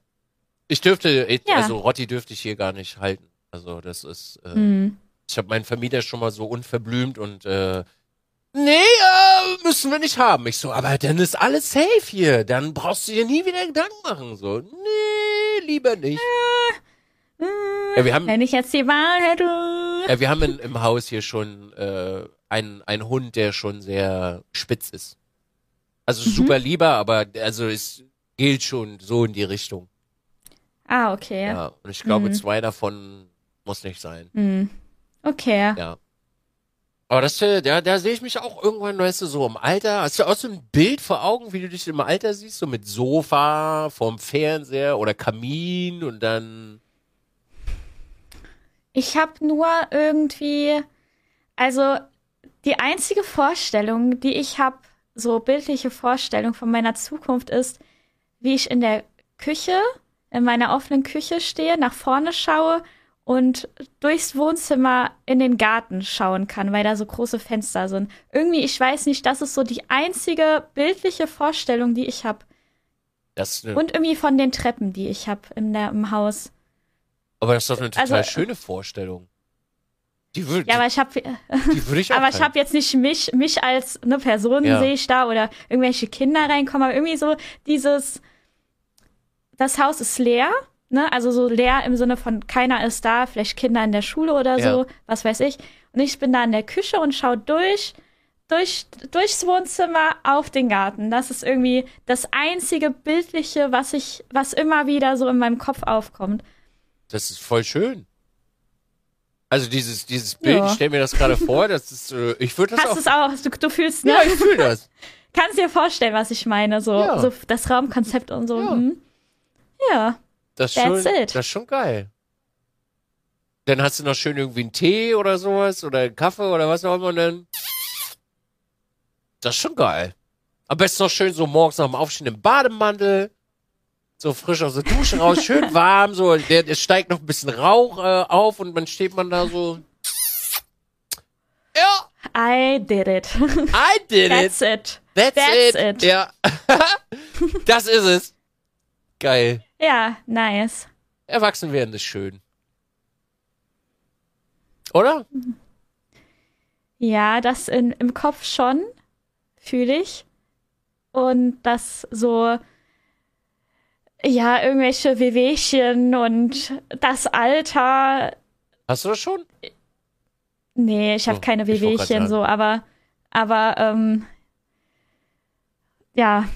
Ich dürfte, Ja. also Rotti dürfte ich hier gar nicht halten. Also das ist, äh, Hm. ich habe meinen Vermieter schon mal so unverblümt und äh, nee, äh, müssen wir nicht haben. Ich so, aber dann ist alles safe hier. Dann brauchst du dir nie wieder Gedanken machen. So, nee, lieber nicht. Ja, wir haben, Wenn ich jetzt die Wahl hätte. ja, wir haben in, im Haus hier schon äh, einen, einen Hund, der schon sehr spitz ist. Also Mhm. super lieber, aber also es gilt schon so in die Richtung. Ah, okay. Ja, und ich glaube, Mhm. zwei davon muss nicht sein. Hm. Okay. Ja. Aber das, äh, da, da sehe ich mich auch irgendwann, weißt du, so im Alter. Hast du auch so ein Bild vor Augen, wie du dich im Alter siehst, so mit Sofa, vorm Fernseher oder Kamin und dann. Ich habe nur irgendwie, also die einzige Vorstellung, die ich habe, so bildliche Vorstellung von meiner Zukunft ist, wie ich in der Küche, in meiner offenen Küche stehe, nach vorne schaue und durchs Wohnzimmer in den Garten schauen kann, weil da so große Fenster sind. Irgendwie, ich weiß nicht, das ist so die einzige bildliche Vorstellung, die ich habe. Ist eine, Und irgendwie von den Treppen, die ich habe im Haus. aber das ist doch eine total also- schöne Vorstellung. Die würde Ja, aber ich habe Aber ich habe jetzt nicht mich, mich als eine Person Ja. sehe ich da oder irgendwelche Kinder reinkommen, aber irgendwie so dieses, das Haus ist leer, ne? Also so leer im Sinne von keiner ist da, vielleicht Kinder in der Schule oder Ja. so, was weiß ich. Und ich bin da in der Küche und schaue durch, durch, durchs Wohnzimmer auf den Garten. Das ist irgendwie das einzige Bildliche, was ich, was immer wieder so in meinem Kopf aufkommt. Das ist voll schön. Also dieses, dieses Bild, Ja. ich stell mir das gerade vor, das ist, äh, ich würde das Hast auch. du es auch? Du, du fühlst, ne? Ja, ich fühle das. Kannst dir vorstellen, was ich meine, so, Ja. so das Raumkonzept und so. Ja. hm. Ja. Das ist That's schon, it. das ist schon geil. Dann hast du noch schön irgendwie einen Tee oder sowas oder einen Kaffee oder was auch immer dann. Das ist schon geil. Am besten noch schön so morgens nach dem Aufstehen im Bademantel. So frisch aus der Dusche raus, schön warm, so, der, der steigt noch ein bisschen Rauch äh, auf und dann steht man da so. Ja, I did it. I did it. That's it. That's, that's it. it. Ja. das ist es. Geil. Ja, nice. Erwachsen werden ist schön. Oder? Ja, das in, im Kopf schon, fühle ich. Und das so, ja, irgendwelche Wehwehchen und das Alter. Hast du das schon? Nee, ich habe Oh, keine Wehwehchen so, aber, aber, ähm, ja,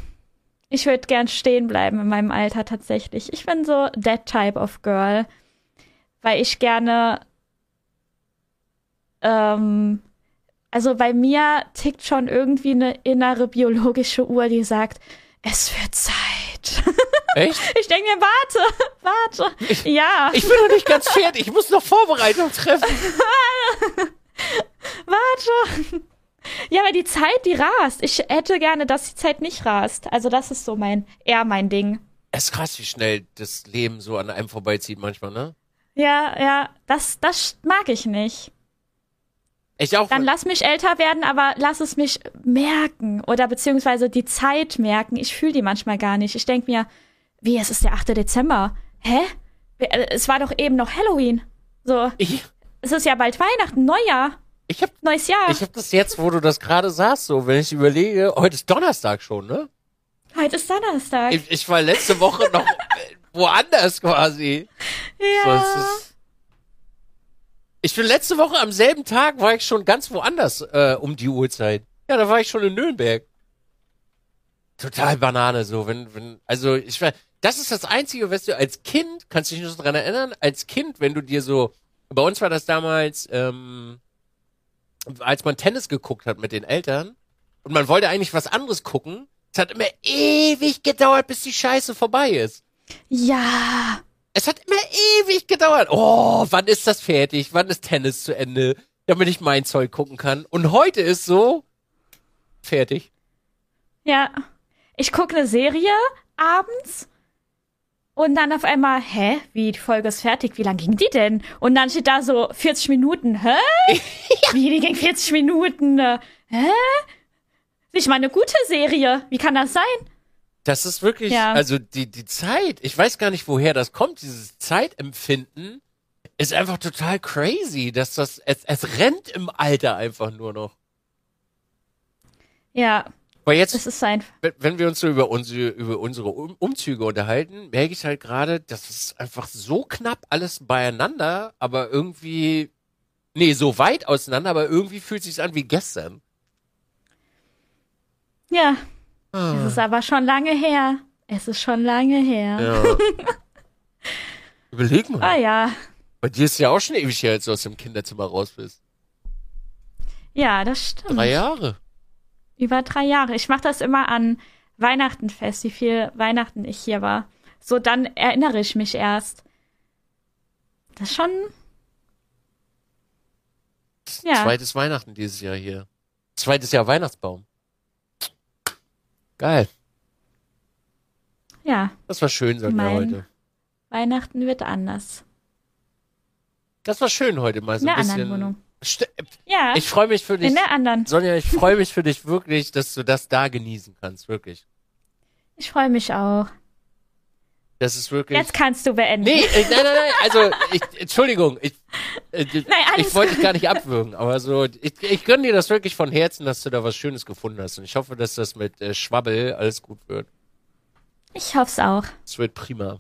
ich würde gern stehen bleiben in meinem Alter tatsächlich. Ich bin so that type of girl, weil ich gerne, ähm, also bei mir tickt schon irgendwie eine innere biologische Uhr, die sagt, es wird Zeit. Echt? Ich denke mir, warte, warte. ja, Ich bin noch nicht ganz fertig. Ich muss noch Vorbereitung treffen. warte. Ja, aber die Zeit, die rast. Ich hätte gerne, dass die Zeit nicht rast. Also das ist so mein, eher mein Ding. Es ist krass, wie schnell das Leben so an einem vorbeizieht manchmal, ne? Ja, ja, das, das mag ich nicht. Ich auch. Dann lass mich älter werden, aber lass es mich merken oder beziehungsweise die Zeit merken. Ich fühle die manchmal gar nicht. Ich denke mir, wie, es ist der 8. Dezember. Hä? Äh, Es war doch eben noch Halloween. So, ich es ist ja bald Weihnachten, Neujahr, ich habe neues Jahr. ich hab das jetzt, wo du das gerade sagst, so, wenn ich überlege, heute ist Donnerstag schon, ne? Heute ist Donnerstag. Ich, ich war letzte Woche noch äh, woanders quasi. So, ja. es ist, ich bin letzte Woche am selben Tag war ich schon ganz woanders äh, um die Uhrzeit. Ja, da war ich schon in Nürnberg. total Banane so, wenn, wenn, also ich das ist das Einzige, was du als Kind, kannst du dich noch dran erinnern, als Kind, wenn du dir so, bei uns war das damals, ähm, als man Tennis geguckt hat mit den Eltern und man wollte eigentlich was anderes gucken, es hat immer ewig gedauert, bis die Scheiße vorbei ist. Ja. Es hat immer ewig gedauert. Oh, wann ist das fertig? Wann ist Tennis zu Ende? Damit ich mein Zeug gucken kann. Und heute ist so fertig. Ja. Ich gucke eine Serie abends und dann auf einmal, hä, wie die Folge ist fertig, wie lang ging die denn? Und dann steht da so 40 Minuten, hä? ja. Wie, die ging 40 Minuten? Äh, hä? Ich meine, eine gute Serie, wie kann das sein? Das ist wirklich, ja. also die, die Zeit, ich weiß gar nicht, woher das kommt, dieses Zeitempfinden ist einfach total crazy, dass das, es, es rennt im Alter einfach nur noch. Ja. Weil jetzt, wenn wir uns so über unsere, über unsere Umzüge unterhalten, merke ich halt gerade, das ist einfach so knapp alles beieinander, aber irgendwie, nee, so weit auseinander, aber irgendwie fühlt es sich an wie gestern. Ja, Ah. Es ist aber schon lange her. Es ist schon lange her. Ja. Überleg mal. Ah ja. Bei dir ist ja auch schon ewig her, als du aus dem Kinderzimmer raus bist. Ja, das stimmt. Drei Jahre. Über drei Jahre. Ich mache das immer an Weihnachten fest, wie viel Weihnachten ich hier war. So, dann erinnere ich mich erst. Das ist schon. Ja. Zweites Weihnachten dieses Jahr hier. Zweites Jahr Weihnachtsbaum. Geil. Ja. Das war schön, Sonja, mein heute. Weihnachten wird anders. Das war schön heute mal so ein bisschen. Wohnung. St ja. Ich freue mich für dich. In der anderen. Sonja, ich freue mich für dich wirklich, dass du das da genießen kannst, wirklich. Ich freue mich auch. Das ist wirklich. Jetzt kannst du beenden. Nee, äh, nein, nein, nein. Also, ich, Entschuldigung, ich, äh, nein, ich wollte dich gar nicht abwürgen, aber so, ich, ich gönne dir das wirklich von Herzen, dass du da was Schönes gefunden hast. Und ich hoffe, dass das mit äh, Schwabbel alles gut wird. Ich hoffe es auch. Es wird prima.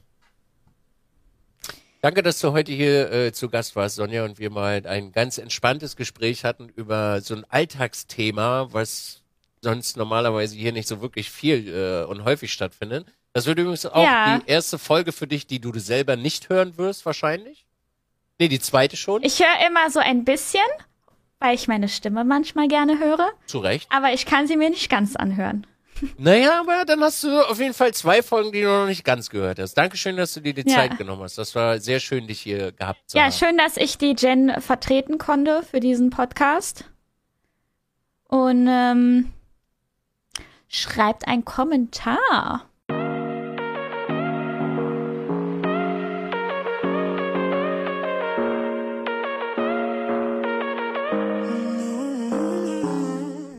Danke, dass du heute hier äh, zu Gast warst, Sonja, und wir mal ein ganz entspanntes Gespräch hatten über so ein Alltagsthema, was sonst normalerweise hier nicht so wirklich viel äh, und häufig stattfindet. Das wird übrigens auch ja. die erste Folge für dich, die du selber nicht hören wirst, wahrscheinlich. Nee, die zweite schon. Ich höre immer so ein bisschen, weil ich meine Stimme manchmal gerne höre. Zu Recht. Aber ich kann sie mir nicht ganz anhören. Naja, aber dann hast du auf jeden Fall zwei Folgen, die du noch nicht ganz gehört hast. Dankeschön, dass du dir die ja. Zeit genommen hast. Das war sehr schön, dich hier gehabt zu ja, haben. Ja, schön, dass ich die Jen vertreten konnte für diesen Podcast. Und ähm, schreibt einen Kommentar.